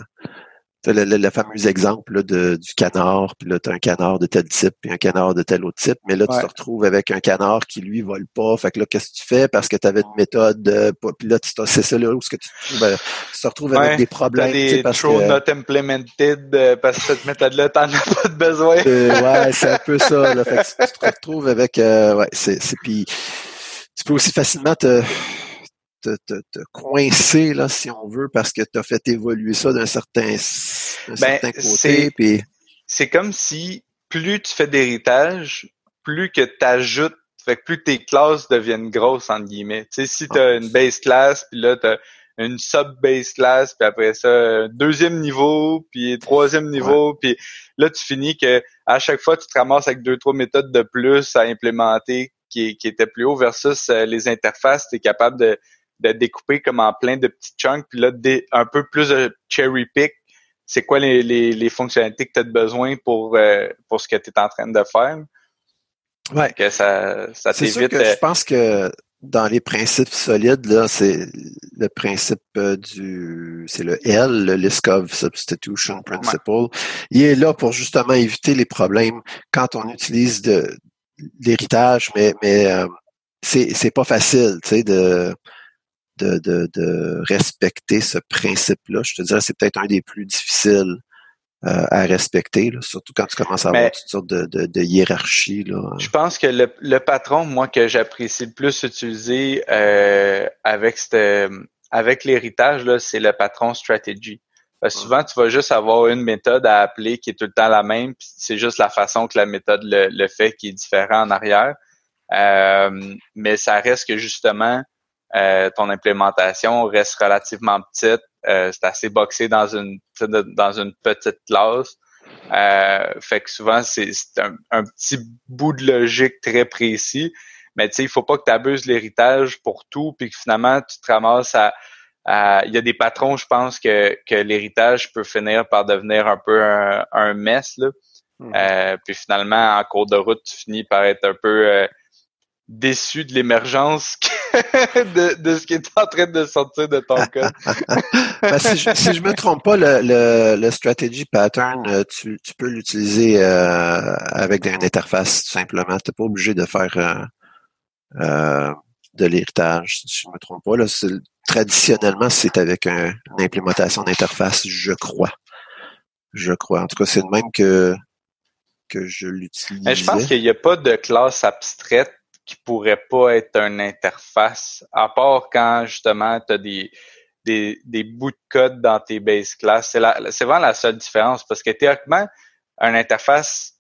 Speaker 1: le, le, fameux exemple de, du canard, puis là, tu as un canard de tel type, puis un canard de tel autre type, mais là, tu te retrouves avec un canard qui, lui, vole pas. Fait que là, qu'est-ce que tu fais? Parce que tu avais une méthode, euh, puis là, c'est ça là où ce que tu, te retrouves, tu te retrouves avec des problèmes.
Speaker 2: Des parce que, not implemented, euh, parce que cette méthode-là, t'en as pas de besoin.
Speaker 1: Euh, ouais, c'est un peu ça. Là. Fait que tu, te retrouves avec... ouais, c'est... Puis tu peux aussi facilement te te, te, coincer, là, si on veut, parce que tu as fait évoluer ça d'un certain, ben, certain côté.
Speaker 2: C'est comme si plus tu fais d'héritage, plus que tu ajoutes, fait que plus tes classes deviennent grosses, entre guillemets. Tu sais, si tu as une base class, puis là, tu as une sub-base class, puis après ça, deuxième niveau, puis troisième niveau, puis là, tu finis que à chaque fois, tu te ramasses avec deux, trois méthodes de plus à implémenter qui, qui étaient plus haut versus euh, les interfaces, tu es capable de de découper comme en plein de petits chunks, puis là, un peu plus de cherry pick. C'est quoi les, les, fonctionnalités que tu as besoin pour, euh, pour ce que tu es en train de faire?
Speaker 1: Ouais.
Speaker 2: Que ça, ça t'évite.
Speaker 1: Euh, je pense que dans les principes solides, là, c'est le principe euh, du, c'est le L, le Liskov Substitution Principle. Il est là pour justement éviter les problèmes quand on utilise de l'héritage, mais, mais c'est, c'est pas facile, tu sais, de, de, de, respecter ce principe-là. Je te dirais c'est peut-être un des plus difficiles euh, à respecter, surtout quand tu commences à avoir toutes sortes de, de, hiérarchies. Là.
Speaker 2: Je pense que le, le patron, moi, que j'apprécie le plus utiliser euh, avec avec l'héritage, c'est le patron strategy. Parce que souvent, tu vas juste avoir une méthode à appeler qui est tout le temps la même, puis c'est juste la façon que la méthode le, le fait qui est différent en arrière. Euh, mais ça reste que justement, euh, ton implémentation reste relativement petite. Euh, c'est assez boxé dans une dans une petite classe. Euh, fait que souvent, c'est un, petit bout de logique très précis. Mais tu sais, il faut pas que tu abuses l'héritage pour tout, puis que finalement, tu te ramasses à, il y a des patrons, je pense, que, que l'héritage peut finir par devenir un peu un, un mess. Là. Mmh. puis finalement, en cours de route, tu finis par être un peu déçu de l'émergence de, de, ce qui est en train de sortir de ton code.
Speaker 1: ben, si, je, si je me trompe pas, le, le, le strategy pattern, euh, tu, tu peux l'utiliser euh, avec une interface tout simplement. Tu n'es pas obligé de faire euh, euh, de l'héritage, si je me trompe pas. Là, traditionnellement, c'est avec un, une implémentation d'interface, je crois. Je crois. En tout cas, c'est le même que que je l'utilise.
Speaker 2: Je pense qu'il n'y a pas de classe abstraite qui pourrait pas être une interface, à part quand justement tu as des, des, des, bouts de code dans tes base class. C'est, c'est vraiment la seule différence parce que théoriquement, une interface,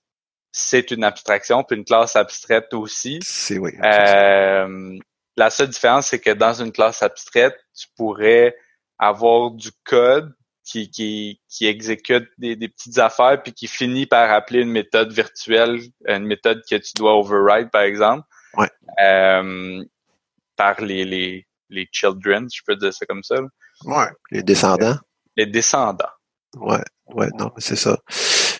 Speaker 2: c'est une abstraction, puis une classe abstraite aussi.
Speaker 1: C'est oui.
Speaker 2: Euh, la seule différence, c'est que dans une classe abstraite, tu pourrais avoir du code qui, qui, qui exécute des, des, petites affaires puis qui finit par appeler une méthode virtuelle, une méthode que tu dois override, par exemple.
Speaker 1: Ouais.
Speaker 2: par les, les, les children, je peux dire ça comme ça.
Speaker 1: Ouais, les descendants.
Speaker 2: Les descendants.
Speaker 1: Ouais, ouais, non, c'est ça.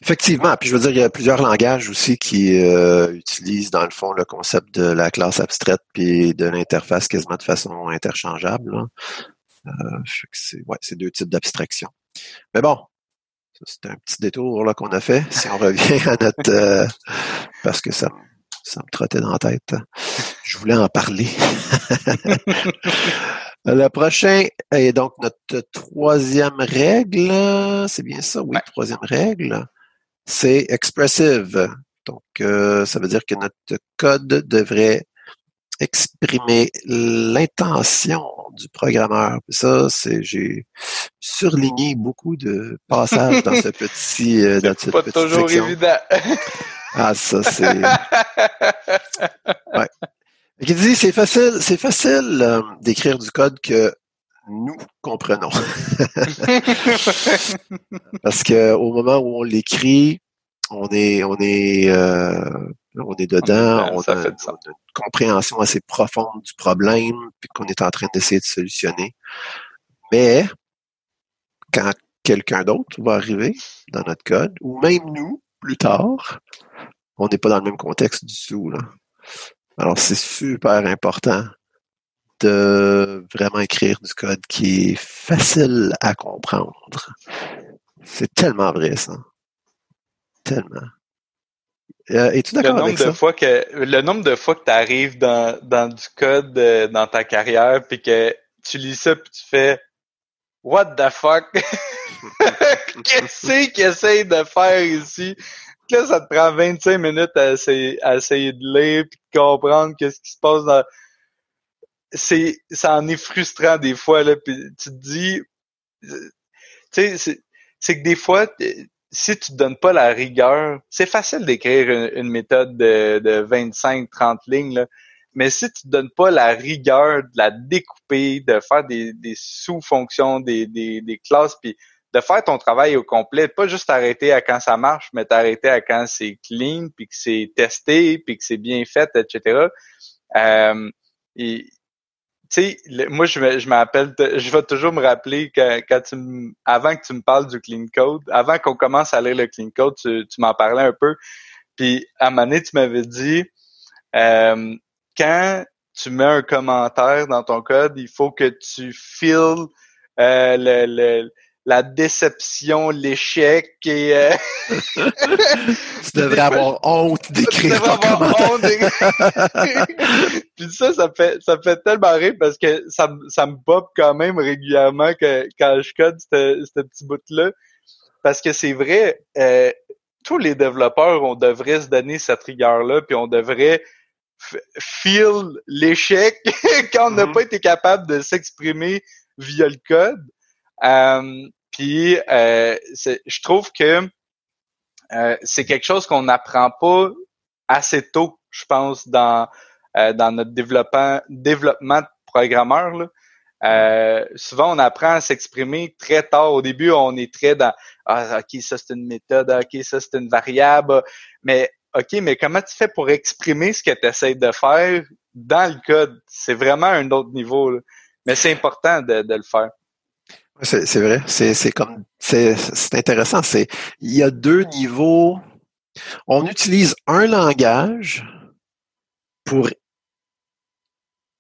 Speaker 1: Effectivement, puis je veux dire, il y a plusieurs langages aussi qui euh, utilisent dans le fond le concept de la classe abstraite puis de l'interface quasiment de façon interchangeable. Euh, c'est ouais, c'est deux types d'abstraction. Mais bon, c'est un petit détour là qu'on a fait. Si on revient à notre euh, parce que ça, ça me trottait dans la tête. Je voulais en parler. Le prochain est donc notre troisième règle. C'est bien ça, oui, troisième règle. C'est expressive. Donc, euh, ça veut dire que notre code devrait exprimer l'intention du programmeur. Ça, c'est j'ai surligné beaucoup de passages dans ce petit euh, dans cette
Speaker 2: pas toujours évident.
Speaker 1: ah, ça c'est. Ouais. Il dit c'est facile, c'est facile euh, d'écrire du code que nous comprenons. Parce que au moment où on l'écrit, on est on est euh, on est dedans, on, a, une compréhension assez profonde du problème puis qu'on est en train d'essayer de solutionner. Mais quand quelqu'un d'autre va arriver dans notre code, ou même nous, plus tard, on n'est pas dans le même contexte du tout. Là. Alors, c'est super important de vraiment écrire du code qui est facile à comprendre. C'est tellement vrai, ça. Tellement. Euh, es-tu d'accord avec
Speaker 2: de Fois que, le nombre de fois que tu arrives dans, dans du code euh, dans ta carrière, puis que tu lis ça, puis tu fais « What the fuck? Qu'est-ce qu'il essaye de faire ici? » là, ça te prend 25 minutes à essayer, de lire puis de comprendre qu'est-ce qui se passe dans c'est ça en est frustrant des fois là puis tu te dis tu sais c'est que des fois si tu te donnes pas la rigueur c'est facile d'écrire une, méthode de, de 25 30 lignes là mais si tu te donnes pas la rigueur de la découper de faire des, sous-fonctions des, des, des classes puis de faire ton travail au complet, pas juste t'arrêter à quand ça marche, mais t'arrêter à quand c'est clean, puis que c'est testé, puis que c'est bien fait, etc. Euh, et tu sais, moi je me, je m'appelle, je vais toujours me rappeler que quand tu avant que tu me parles du clean code, avant qu'on commence à lire le clean code, tu, tu m'en parlais un peu. Puis à un moment donné, tu m'avais dit euh, quand tu mets un commentaire dans ton code, il faut que tu files euh, le, le la déception, l'échec et euh...
Speaker 1: tu devrais avoir honte d'écrire ton commentaire.
Speaker 2: Puis ça, ça fait ça fait tellement rire parce que ça, ça me pop quand même régulièrement que quand je code ce petit bout-là. Parce que c'est vrai, euh, tous les développeurs, on devrait se donner cette rigueur-là, puis on devrait feel l'échec quand on n'a mm-hmm. pas été capable de s'exprimer via le code. Euh, puis euh, je trouve que euh, c'est quelque chose qu'on n'apprend pas assez tôt, je pense, dans euh, dans notre développement développement de programmeur. Là. souvent, on apprend à s'exprimer très tard. Au début, on est très dans ah ok ça c'est une méthode, ok ça c'est une variable, mais ok mais comment tu fais pour exprimer ce que tu essaies de faire dans le code? C'est vraiment un autre niveau. Mais c'est important de, de le faire.
Speaker 1: C'est vrai, c'est comme c'est intéressant. C'est il y a deux niveaux. On utilise un langage pour,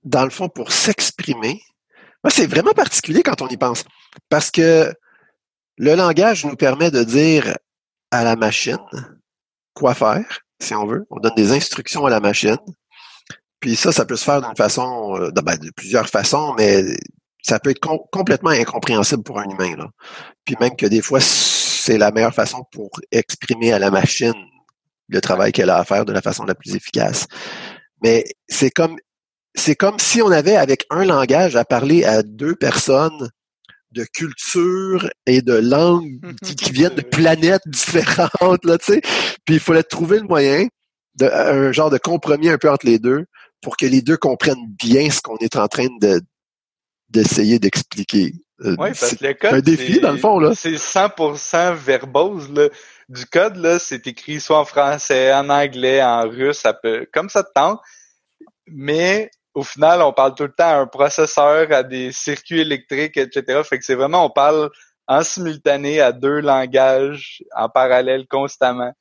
Speaker 1: dans le fond, pour s'exprimer. c'est vraiment particulier quand on y pense, parce que le langage nous permet de dire à la machine quoi faire, si on veut. On donne des instructions à la machine. Puis ça, ça peut se faire d'une façon, euh, ben, de plusieurs façons, mais ça peut être complètement incompréhensible pour un humain. Là. Puis même que des fois, c'est la meilleure façon pour exprimer à la machine le travail qu'elle a à faire de la façon la plus efficace. Mais c'est comme c'est comme si on avait avec un langage à parler à deux personnes de culture et de langue qui, viennent de planètes différentes, là, tu sais. Puis il fallait trouver le moyen de un genre de compromis un peu entre les deux pour que les deux comprennent bien ce qu'on est en train de, d'essayer d'expliquer.
Speaker 2: Euh, oui, parce que le code,
Speaker 1: un défi, dans le fond, là.
Speaker 2: C'est 100% verbose, là. Du code, là, c'est écrit soit en français, en anglais, en russe, ça peut, comme ça te tente. mais au final, on parle tout le temps à un processeur, à des circuits électriques, etc. Fait que c'est vraiment, on parle en simultané à deux langages en parallèle constamment.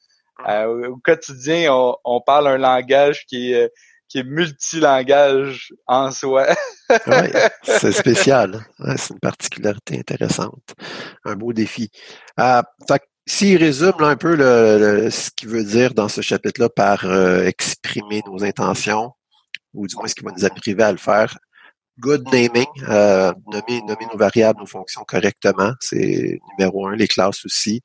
Speaker 2: Euh, au quotidien, on, parle un langage qui est, qui est multilangage en soi.
Speaker 1: oui, c'est spécial. c'est une particularité intéressante. Un beau défi. Euh, s'il résume un peu le, ce qu'il veut dire dans ce chapitre-là par euh, exprimer nos intentions, ou du moins ce qui va nous arriver à le faire, good naming, euh, nommer, nommer nos variables, nos fonctions correctement, c'est numéro un, les classes aussi.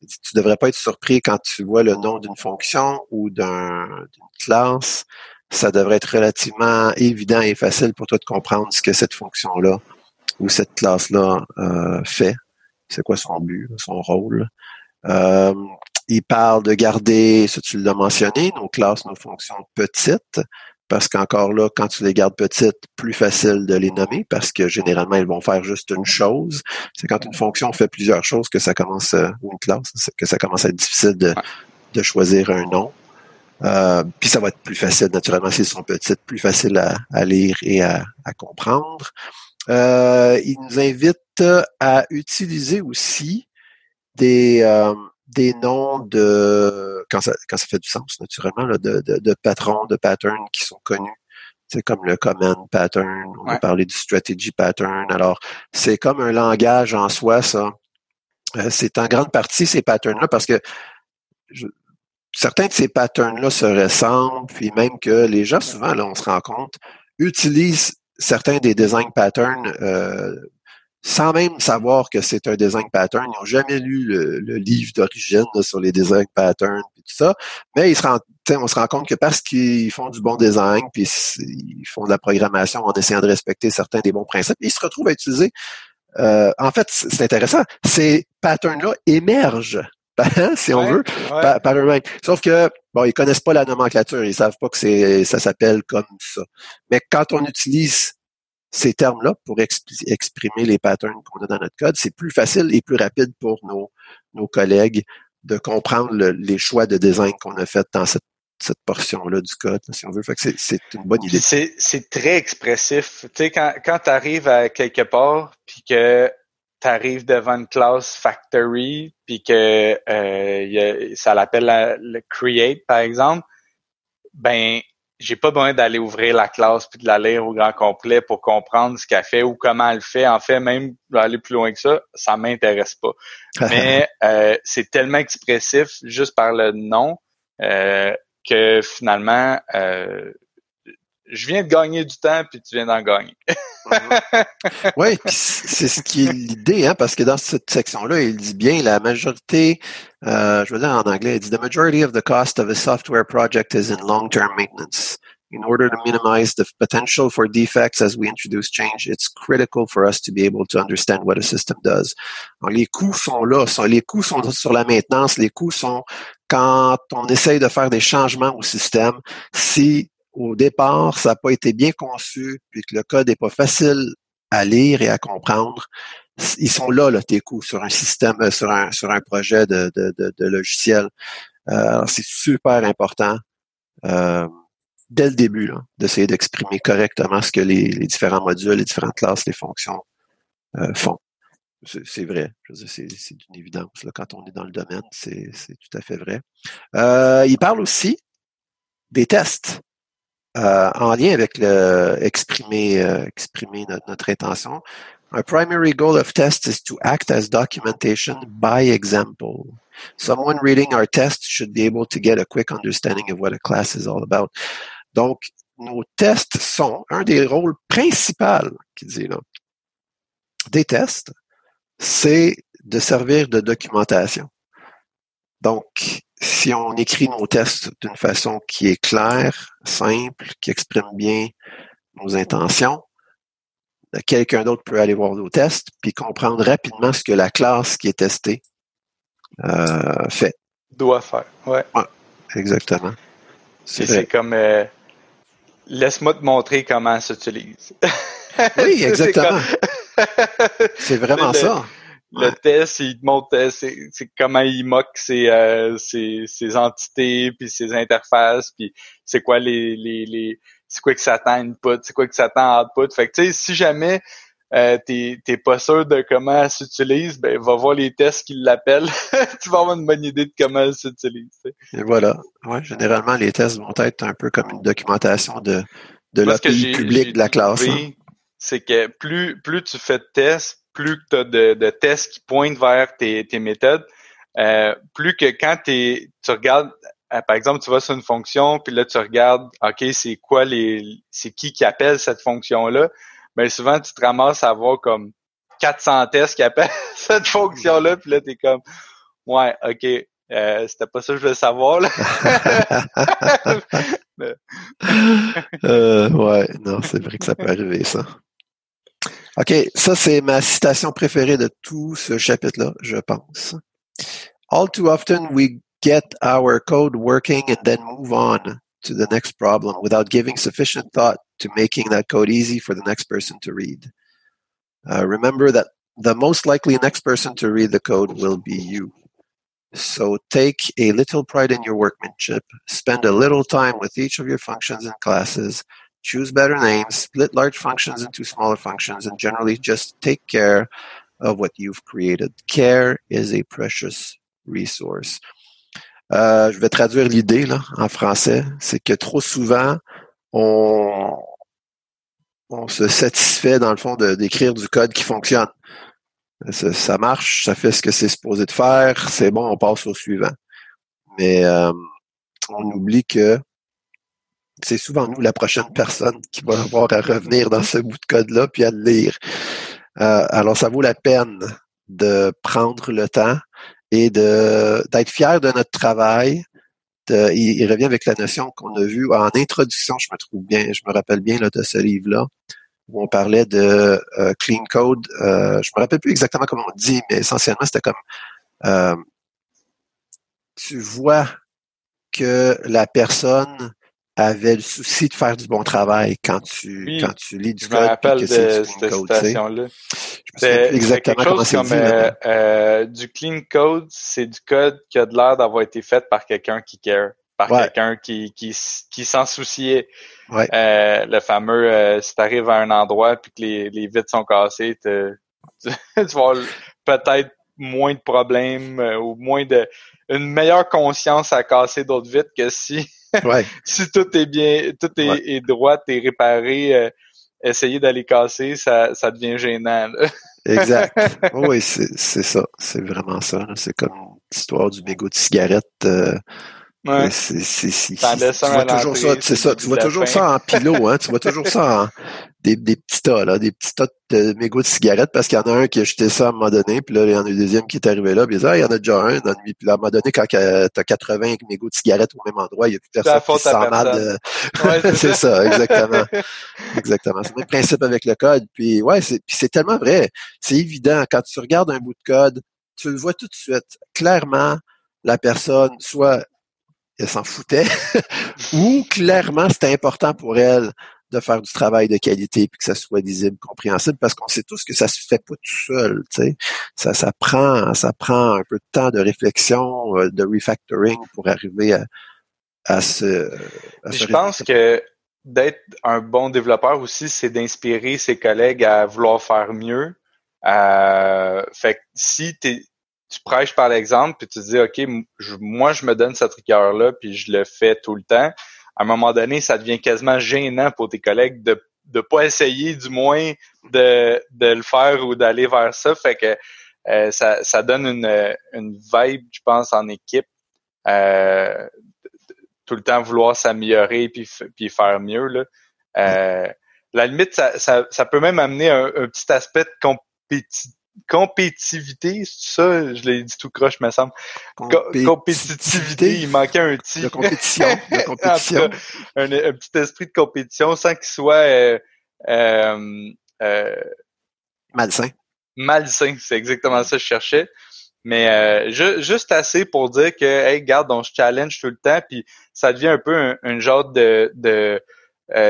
Speaker 1: Tu devrais pas être surpris quand tu vois le nom d'une fonction ou d'une classe. Ça devrait être relativement évident et facile pour toi de comprendre ce que cette fonction-là ou cette classe-là euh, fait. C'est quoi son but, son rôle? Euh, il parle de garder, ça tu l'as mentionné, nos classes, nos fonctions petites, parce qu'encore là, quand tu les gardes petites, plus facile de les nommer, parce que généralement, elles vont faire juste une chose. C'est quand une fonction fait plusieurs choses que ça commence, euh, ou une classe, que ça commence à être difficile de, de choisir un nom. Euh, puis ça va être plus facile, naturellement, s'ils sont petites, plus facile à, à lire et à, à comprendre. Euh, il nous invite à utiliser aussi des, euh, des noms de, quand ça, quand ça fait du sens, naturellement, de, de, de, patrons, de patterns qui sont connus. C'est comme le command pattern, on a parlé du strategy pattern. Alors, c'est comme un langage en soi, ça. Euh, c'est en grande partie ces patterns-là parce que certains de ces patterns-là se ressemblent, puis même que les gens, souvent, là, on se rend compte, utilisent certains des design patterns euh, sans même savoir que c'est un design pattern. Ils n'ont jamais lu le, livre d'origine sur les design patterns et tout ça. Mais ils se rendent, on se rend compte que parce qu'ils font du bon design, puis ils font de la programmation en essayant de respecter certains des bons principes, ils se retrouvent à utiliser. Euh, en fait, c'est intéressant. Ces patterns-là émergent si on veut. Sauf que bon, ils connaissent pas la nomenclature, ils savent pas que c'est ça s'appelle comme ça. Mais quand on utilise ces termes-là pour exprimer les patterns qu'on a dans notre code, c'est plus facile et plus rapide pour nos, nos collègues de comprendre les choix de design qu'on a fait dans cette, cette portion-là du code, si on veut. Fait que c'est une bonne idée.
Speaker 2: C'est très expressif. Tu sais, quand, quand tu arrives à quelque part, puis que tu arrives devant une classe factory, puis que euh, ça l'appelle le create, par exemple, ben j'ai pas besoin d'aller ouvrir la classe puis de la lire au grand complet pour comprendre ce qu'elle fait ou comment elle fait. En fait, même aller plus loin que ça, ça m'intéresse pas. Mais euh, c'est tellement expressif juste par le nom euh, que finalement, euh, je viens de gagner du temps puis tu viens d'en gagner.
Speaker 1: oui, c'est ce qui est l'idée, hein, parce que dans cette section-là, il dit bien la majorité, euh, je veux dire en anglais, il dit The majority of the cost of a software project is in long-term maintenance. In order to minimize the potential for defects as we introduce change, it's critical for us to be able to understand what a system does. Les coûts sont là, sont, les coûts sont sur la maintenance, les coûts sont quand on essaye de faire des changements au système. Si au départ, ça n'a pas été bien conçu, puis que le code n'est pas facile à lire et à comprendre, ils sont là, là, tes sur un système, euh, sur un, sur un projet de, de, de, logiciel. Euh, c'est super important euh, dès le début d'essayer d'exprimer correctement ce que les, les, différents modules, les différentes classes, les fonctions euh, font. C'est vrai, c'est une évidence. Là, quand on est dans le domaine, c'est tout à fait vrai. Euh, il parle aussi des tests. Euh, en lien avec le exprimer, euh, exprimer notre, notre, intention. Our primary goal of test is to act as documentation by example. Someone reading our test should be able to get a quick understanding of what a class is all about. Donc, nos tests sont un des rôles principaux, qui dit là, des tests, c'est de servir de documentation. Donc, si on écrit nos tests d'une façon qui est claire, simple, qui exprime bien nos intentions, quelqu'un d'autre peut aller voir nos tests puis comprendre rapidement ce que la classe qui est testée euh, fait.
Speaker 2: Doit faire, ouais.
Speaker 1: exactement.
Speaker 2: C'est comme euh, laisse-moi te montrer comment ça s'utilise.
Speaker 1: oui, exactement. C'est vraiment ça
Speaker 2: le test, il te montre euh, c'est, comment il moque ses, euh, ses, entités, puis ses interfaces, puis c'est quoi les, les, les c'est quoi que ça attend input, c'est quoi que ça attend output. Fait que tu sais, si jamais euh, t'es pas sûr de comment elle s'utilise, ben va voir les tests qui l'appellent. tu vas avoir une bonne idée de comment elle s'utilise.
Speaker 1: Et voilà. Ouais, généralement, les tests vont être un peu comme une documentation de, de l'API public de la classe. Hein.
Speaker 2: C'est que plus, plus tu fais de tests, plus tu as de, de, tests qui pointent vers tes, tes méthodes, euh, plus que quand tu regardes, euh, par exemple, tu vas sur une fonction, puis là, tu regardes, OK, c'est quoi les. c'est qui qui appelle cette fonction-là? Mais souvent, tu te ramasses à avoir comme 400 tests qui appellent cette fonction-là, puis là, t'es comme, ouais, OK, euh, c'était pas ça que je voulais savoir, là.
Speaker 1: euh, ouais, non, c'est vrai que ça peut arriver, ça. OK, ça, c'est ma citation préférée de tout ce chapitre-là, je pense. All too often, we get our code working and then move on to the next problem without giving sufficient thought to making that code easy for the next person to read. Uh, remember that the most likely next person to read the code will be you. So take a little pride in your workmanship, spend a little time with each of your functions and classes, choose better names, split large functions into smaller functions, and generally just take care of what you've created. Care is a precious resource. Euh, je vais traduire l'idée là, en français. C'est que trop souvent, on, on se satisfait, dans le fond, d'écrire du code qui fonctionne. Ça, ça, marche, ça fait ce que c'est supposé de faire, c'est bon, on passe au suivant. Mais euh, on oublie que c'est souvent nous, la prochaine personne, qui va avoir à revenir dans ce bout de code-là puis à le lire. Euh, alors, ça vaut la peine de prendre le temps et d'être fier de notre travail. il, revient avec la notion qu'on a vue en introduction, je me trouve bien, je me rappelle bien là, de ce livre-là, où on parlait de euh, clean code. Euh, je me rappelle plus exactement comment on dit, mais essentiellement, c'était comme euh, tu vois que la personne avait le souci de faire du bon travail quand tu quand tu lis du
Speaker 2: code. Je me rappelle de cette citation-là. C'est exactement comment c'est dit. Euh, euh, du clean code, c'est du code qui a de l'air d'avoir été fait par quelqu'un qui care, par quelqu'un qui qui, qui s'en souciait. Ouais. Euh, le fameux euh, si tu arrives à un endroit puis que les, les vitres sont cassées, tu, tu vas avoir peut-être moins de problèmes euh, ou moins de une meilleure conscience à casser d'autres vitres que si Ouais. si tout est bien, tout est, droit, est réparé, euh, essayer d'aller casser, ça, ça devient gênant.
Speaker 1: exact. oui, c'est ça. C'est vraiment ça. C'est comme l'histoire du mégot de cigarette. Euh, Ouais. C'est, c'est, tu vois toujours ça, c'est ça. Tu vois toujours ça en pilot, hein. Tu vois toujours ça en des, des petits tas, là, des petits tas de mégots de cigarettes parce qu'il y en a un qui a jeté ça à un moment donné, puis là, il y en a un deuxième qui est arrivé là, puis il dit, ah, il y en a déjà un dans Puis là, à un moment donné, quand tu as 80 mégots de cigarettes au même endroit, il n'y a plus personne qui se sent mal de... c'est ça, exactement. exactement. C'est le même principe avec le code. Puis ouais, c'est, puis c'est tellement vrai. C'est évident. Quand tu regardes un bout de code, tu le vois tout de suite. Clairement, la personne, soit elle s'en foutait, ou clairement c'était important pour elle de faire du travail de qualité puis que ça soit lisible, compréhensible, parce qu'on sait tous que ça se fait pas tout seul, tu sais. Ça, ça prend, ça prend un peu de temps de réflexion, euh, de refactoring pour arriver à, à ce.
Speaker 2: je pense que d'être un bon développeur aussi, c'est d'inspirer ses collègues à vouloir faire mieux. Euh, fait que si t'es tu prêches par l'exemple, puis tu dis, OK, moi, je me donne cette rigueur-là, puis je le fais tout le temps. À un moment donné, ça devient quasiment gênant pour tes collègues de ne pas essayer, du moins, de, de le faire ou d'aller vers ça. Fait que euh, ça, ça donne une, une vibe, je pense, en équipe. Euh, tout le temps vouloir s'améliorer puis, puis faire mieux. Là. Euh, la limite, ça, ça, ça, peut même amener un, un petit aspect de compétition compétitivité, c'est ça, je l'ai dit tout croche, me semble. compétitivité, il manquait un petit.
Speaker 1: De compétition. De compétition.
Speaker 2: un, petit esprit de compétition sans qu'il soit euh, euh, euh,
Speaker 1: malsain.
Speaker 2: Malsain, c'est exactement ça que je cherchais. Mais juste assez pour dire que, hey, garde, on se challenge tout le temps, puis ça devient un peu un, genre de, de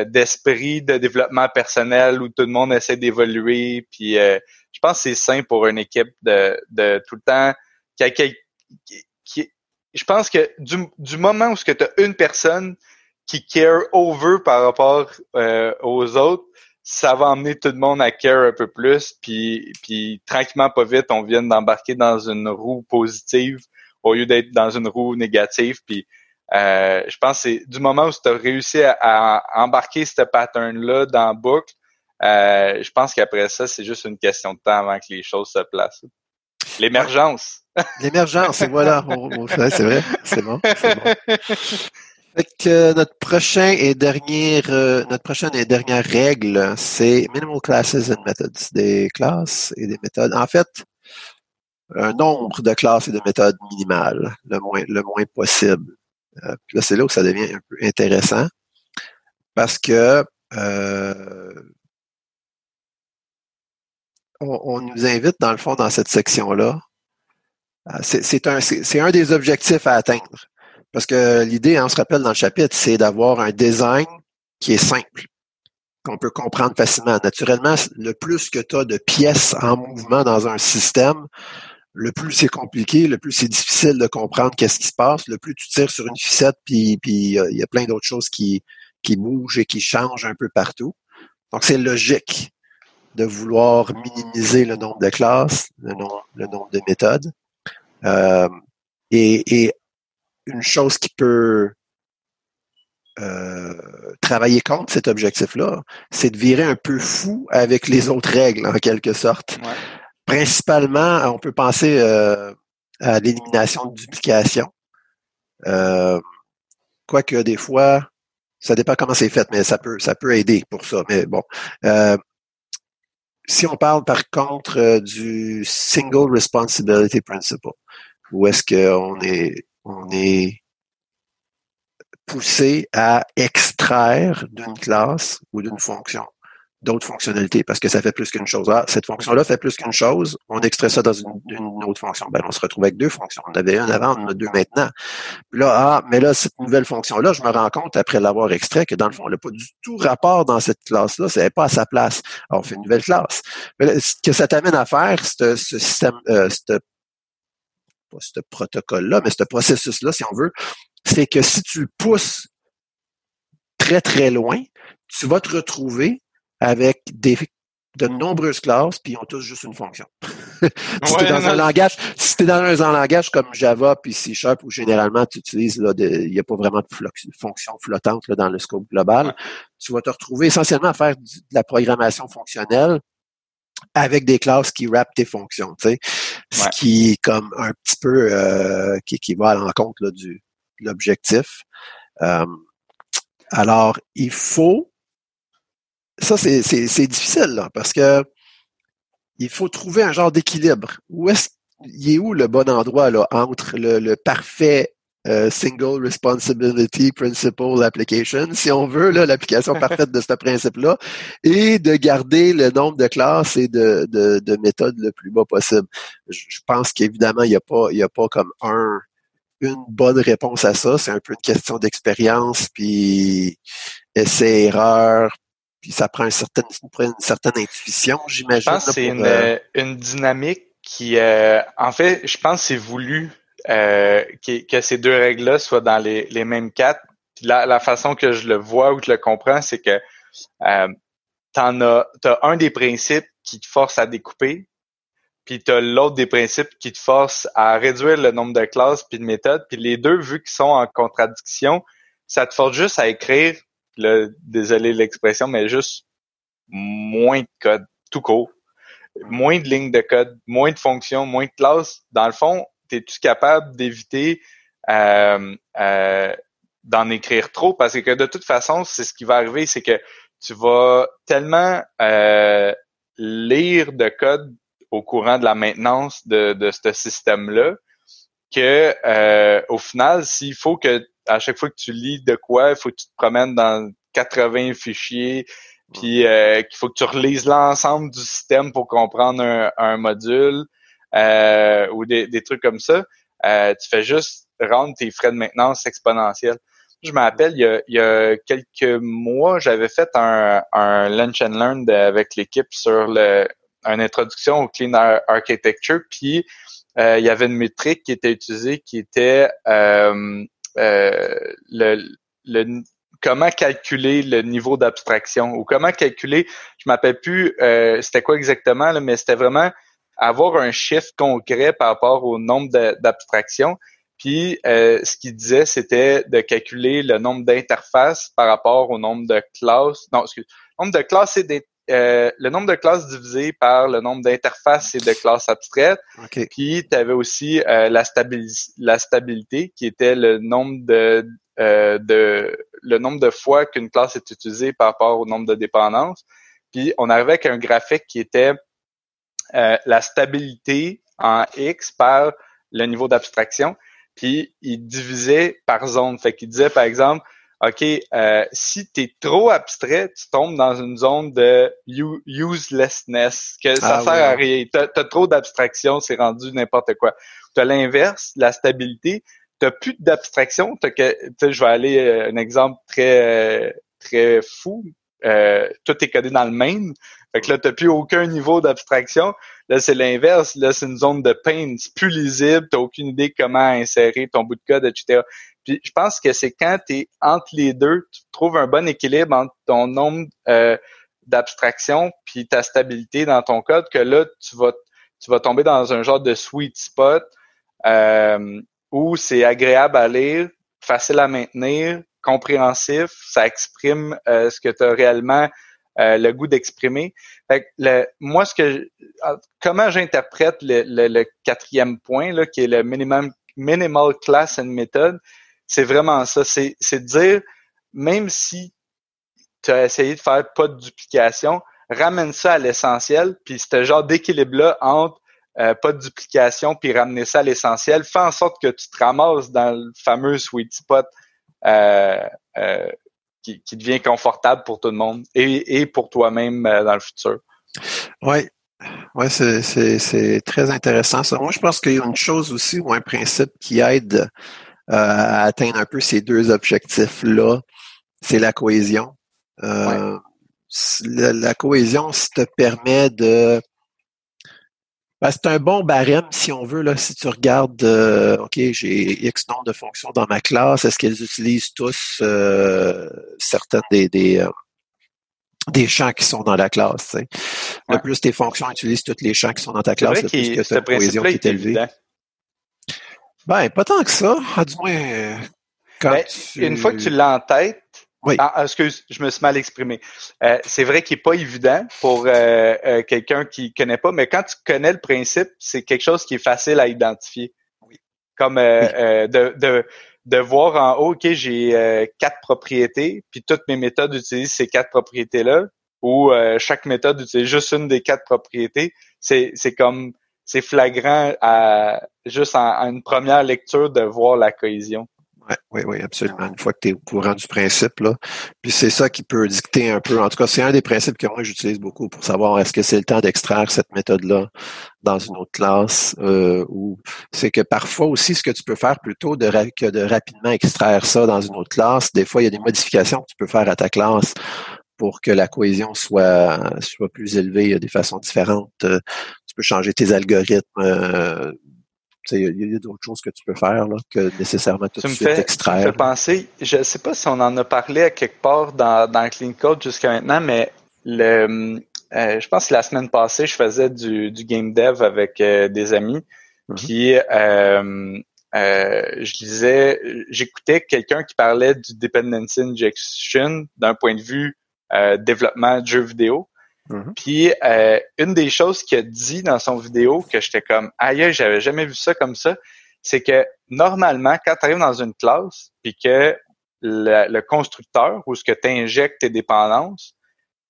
Speaker 2: d'esprit de développement personnel où tout le monde essaie d'évoluer, puis pense que c'est sain pour une équipe de, de tout le temps je pense que du, du moment où tu as une personne qui care over par rapport euh, aux autres, ça va emmener tout le monde à care un peu plus, puis, tranquillement, pas vite, on vient d'embarquer dans une roue positive au lieu d'être dans une roue négative. Puis euh, je pense que c'est du moment où tu as réussi à, embarquer ce pattern-là dans la boucle, euh, je pense qu'après ça, c'est juste une question de temps avant que les choses se placent. L'émergence.
Speaker 1: L'émergence, et voilà. c'est vrai, c'est bon. Fait notre prochain et dernière, euh, notre prochaine et dernière règle, c'est minimal classes and methods, des classes et des méthodes. En fait, un nombre de classes et de méthodes minimales, le moins, le moins possible. Euh, puis là, c'est là où ça devient un peu intéressant parce que euh, on, nous invite, dans le fond, dans cette section-là. C'est un, un des objectifs à atteindre. Parce que l'idée, hein, on se rappelle dans le chapitre, c'est d'avoir un design qui est simple, qu'on peut comprendre facilement. Naturellement, le plus que tu as de pièces en mouvement dans un système, le plus c'est compliqué, le plus c'est difficile de comprendre qu'est-ce qui se passe, le plus tu tires sur une ficette, puis euh, il y a plein d'autres choses qui, qui bougent et qui changent un peu partout. Donc, c'est logique de vouloir minimiser le nombre de classes, le nombre, le nombre de méthodes. Euh, et, et, une chose qui peut euh, travailler contre cet objectif-là, c'est de virer un peu fou avec les autres règles, en quelque sorte. Principalement, on peut penser euh, à l'élimination de duplication. Quoique des fois, ça dépend comment c'est fait, mais ça peut, ça peut aider pour ça. Mais bon. Euh, si on parle par contre du single responsibility principle, où est-ce qu'on est on est poussé à extraire d'une classe ou d'une fonction d'autres fonctionnalités parce que ça fait plus qu'une chose. Ah, cette fonction-là fait plus qu'une chose, on extrait ça dans une, autre fonction. Ben, on se retrouve avec deux fonctions. On avait une avant, on en a deux maintenant. Puis là, ah, mais là, cette nouvelle fonction-là, je me rends compte après l'avoir extrait que dans le fond, elle n'a pas du tout rapport dans cette classe-là, c'est pas à sa place. Alors, on fait une nouvelle classe. Mais ce que ça t'amène à faire, ce, système, euh, ce protocole-là, mais ce processus-là, si on veut, c'est que si tu pousses très, très loin, tu vas te retrouver avec des, de nombreuses classes, puis ils ont tous juste une fonction. si tu es dans un langage, si es dans un langage comme Java puis C Sharp, où généralement tu utilises, il n'y a pas vraiment de fonction flottante dans le scope global, tu vas te retrouver essentiellement à faire de la programmation fonctionnelle avec des classes qui wrappent tes fonctions, tu sais. Ce qui est comme un petit peu euh, qui, qui va à l'encontre du de l'objectif. Euh, alors, il faut ça, c'est, c'est, difficile, là, parce que il faut trouver un genre d'équilibre. Où est-ce il est où le bon endroit là, entre le, le parfait euh, single Responsibility Principle Application, si on veut, l'application parfaite de ce principe-là, et de garder le nombre de classes et de, de, de méthodes le plus bas possible? Je, pense qu'évidemment, il n'y a pas, il y a pas comme un une bonne réponse à ça. C'est un peu une question d'expérience, puis essai-erreur, puis ça prend une certaine, une certaine intuition, j'imagine. Je
Speaker 2: pense que c'est une, euh, une, dynamique qui, euh, en fait, je pense que c'est voulu euh, que, ces deux règles-là soient dans les, les mêmes quatre. la, la, façon que je le vois ou que je le comprends, c'est que euh, t'en as, as un des principes qui te force à découper, puis tu as l'autre des principes qui te force à réduire le nombre de classes puis de méthodes. Puis les deux, vu qu'ils sont en contradiction, ça te force juste à écrire, le, désolé l'expression, mais juste moins de code, tout court. Moins de lignes de code, moins de fonctions, moins de classes. Dans le fond, es-tu capable d'éviter euh, euh, d'en écrire trop? Parce que de toute façon, c'est ce qui va arriver, c'est que tu vas tellement euh, lire de code au courant de la maintenance de, de ce système-là que au final, s'il faut que à chaque fois que tu lis de quoi, il faut que tu te promènes dans 80 fichiers, puis qu'il faut que tu relises l'ensemble du système pour comprendre un, un module euh, ou des, des, trucs comme ça, euh, tu fais juste rendre tes frais de maintenance exponentiels. Je me rappelle, il y a, il y a quelques mois, j'avais fait un, un lunch and learn avec l'équipe sur le, une introduction au clean architecture, puis euh, il y avait une métrique qui était utilisée qui était euh, euh, le, le comment calculer le niveau d'abstraction? Ou comment calculer, je m'appelle plus euh, c'était quoi exactement, là, mais c'était vraiment avoir un chiffre concret par rapport au nombre d'abstractions. Puis euh, ce qu'il disait, c'était de calculer le nombre d'interfaces par rapport au nombre de classes. Non, excuse, nombre de classes et euh, le nombre de classes divisé par le nombre d'interfaces et de classes abstraites. Puis tu avais aussi euh, la, la stabilité qui était le nombre de, euh, de le nombre de fois qu'une classe est utilisée par rapport au nombre de dépendances. Puis on arrivait avec un graphique qui était la stabilité en X par le niveau d'abstraction. Puis il divisait par zone. Fait qu'il disait par exemple OK, euh, si tu es trop abstrait, tu tombes dans une zone de uselessness, que ça ah sert à rien. Tu as, trop d'abstraction, c'est rendu n'importe quoi. Tu as l'inverse, la stabilité. Tu plus d'abstraction. Je vais aller euh, un exemple très euh, très fou. Euh, tout est codé dans le main. Fait que là, tu plus aucun niveau d'abstraction. Là, c'est l'inverse. Là, c'est une zone de pain. C'est plus lisible. Tu aucune idée comment insérer ton bout de code, etc. Puis je pense que c'est quand tu es entre les deux, tu trouves un bon équilibre entre ton nombre euh, d'abstractions puis ta stabilité dans ton code que là, tu vas, tu vas tomber dans un genre de sweet spot euh, où c'est agréable à lire, facile à maintenir, compréhensif, ça exprime euh, ce que tu as réellement euh, le goût d'exprimer. Le, moi, ce que comment j'interprète le, le, quatrième point, là, qui est le minimum minimal class and method, c'est vraiment ça. C'est, c'est de dire, même si tu as essayé de faire pas de duplication, ramène ça à l'essentiel, puis ce genre d'équilibre-là entre euh, pas de duplication puis ramener ça à l'essentiel, fais en sorte que tu te ramasses dans le fameux sweet spot euh, euh, qui, qui, devient confortable pour tout le monde et, et pour toi-même dans le futur.
Speaker 1: Oui, Ouais, c'est, c'est, c'est très intéressant ça. Moi, je pense qu'il y a une chose aussi ou un principe qui aide euh, à atteindre un peu ces deux objectifs-là, c'est la cohésion. Euh, la, cohésion, ça te permet de... Ben, c'est un bon barème, si on veut, là, si tu regardes, euh, OK, j'ai X nombre de fonctions dans ma classe, est-ce qu'elles utilisent tous certaines des, des, des champs qui sont dans la classe. Le plus tes fonctions utilisent tous les champs qui sont dans ta classe, le plus que tu as cohésion qui est élevée. Ben, pas tant que ça. Ah, du moins, euh,
Speaker 2: quand ben, Une fois que tu l'as en tête, oui. Ah, excuse, je me suis mal exprimé. Euh, c'est vrai qu'il n'est pas évident pour euh, quelqu'un qui connaît pas, mais quand tu connais le principe, c'est quelque chose qui est facile à identifier. Oui. Comme de, de, de voir en haut, OK, j'ai quatre propriétés, puis toutes mes méthodes utilisent ces quatre propriétés-là, ou chaque méthode utilise juste une des quatre propriétés. C'est, c'est comme c'est flagrant à juste en, une première lecture de voir la cohésion.
Speaker 1: Ouais, oui, oui, absolument. Une fois que tu es au courant du principe, là. Puis c'est ça qui peut dicter un peu. En tout cas, c'est un des principes que moi j'utilise beaucoup pour savoir est-ce que c'est le temps d'extraire cette méthode-là dans une autre classe euh, ou c'est que parfois aussi ce que tu peux faire plutôt de, que de rapidement extraire ça dans une autre classe, des fois il y a des modifications que tu peux faire à ta classe pour que la cohésion soit soit plus élevée Il a des façons différentes. Euh, tu peux changer tes algorithmes. Euh, il y a, d'autres choses que tu peux faire là, que nécessairement tout de suite extraire.
Speaker 2: Tu me fais penser, je ne sais pas si on en a parlé à quelque part dans, dans Clean Code jusqu'à maintenant, mais le, euh, je pense que la semaine passée, je faisais du, du game dev avec euh, des amis. Mm-hmm. Puis euh, je disais, j'écoutais quelqu'un qui parlait du dependency injection d'un point de vue développement de jeux vidéo. Mm-hmm. Puis euh, une des choses qu'il a dit dans son vidéo que j'étais comme aïe, j'avais jamais vu ça comme ça, c'est que normalement, quand tu arrives dans une classe, puis que le, constructeur ou ce que tu injectes tes dépendances,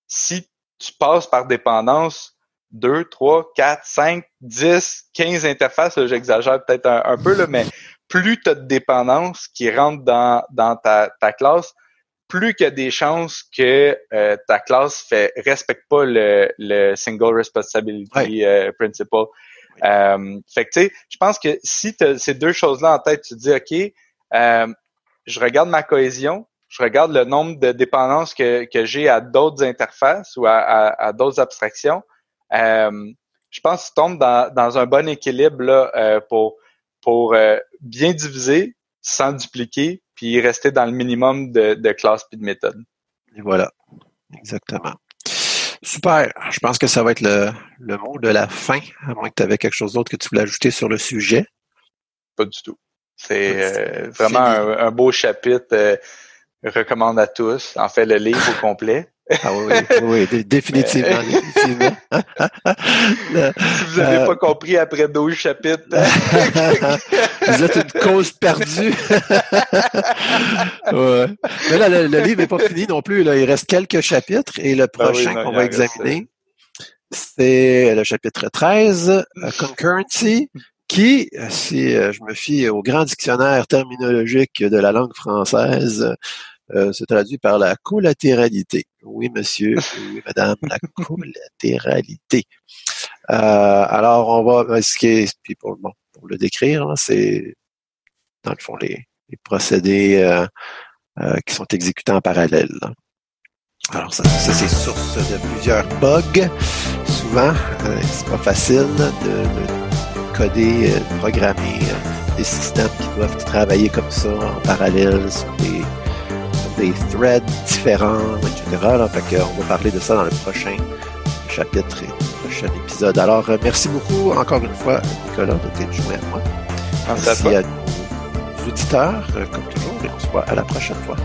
Speaker 2: si tu passes par dépendance 2, 3, 4, 5, 10, 15 interfaces, j'exagère peut-être un, peu, là, mais plus tu as de dépendances qui rentrent dans, dans ta, ta classe, plus qu'il y a des chances que euh, ta classe fait respecte pas le, le single responsibility euh, principle. Euh, fait que tu sais, je pense que si tu as ces deux choses-là en tête, tu te dis OK, je regarde ma cohésion, je regarde le nombre de dépendances que, que j'ai à d'autres interfaces ou à, à, d'autres abstractions. je pense que tu tombes dans, dans un bon équilibre là, pour, pour bien diviser, sans dupliquer, puis rester dans le minimum de, de classe puis de méthode.
Speaker 1: Et voilà, exactement. Super. Je pense que ça va être le, le mot de la fin, à moins que tu avais quelque chose d'autre que tu voulais ajouter sur le sujet.
Speaker 2: Pas du tout. C'est euh, vraiment un, beau chapitre. Euh, recommande à tous. En fait, le livre au complet.
Speaker 1: Ah oui, oui, oui définitivement, définitivement.
Speaker 2: si vous n'avez euh, pas compris après 12 chapitres.
Speaker 1: vous êtes une cause perdue. ouais. Mais là, le, livre n'est pas fini non plus. Là. Il reste quelques chapitres et le ah prochain qu'on va examiner, c'est le chapitre 13, Concurrency, qui, si je me fie au grand dictionnaire terminologique de la langue française, euh, se traduit par la collatéralité. Oui, monsieur, oui, madame, la collatéralité. Euh, alors, on va, ce qui est, puis pour, bon, pour le décrire, c'est, dans le fond, les, les procédés euh, euh qui sont exécutés en parallèle. Alors, ça, ça c'est source de plusieurs bugs. Souvent, euh, c'est pas facile de, de coder, de programmer des systèmes qui doivent travailler comme ça en parallèle sur des des threads différents, etc. Là, fait on va parler de ça dans le prochain chapitre et le prochain épisode. Alors, euh, merci beaucoup encore une fois, Nicolas, de t'être joint à moi. Merci, à, nos auditeurs, euh, comme toujours, et on se voit à la prochaine fois.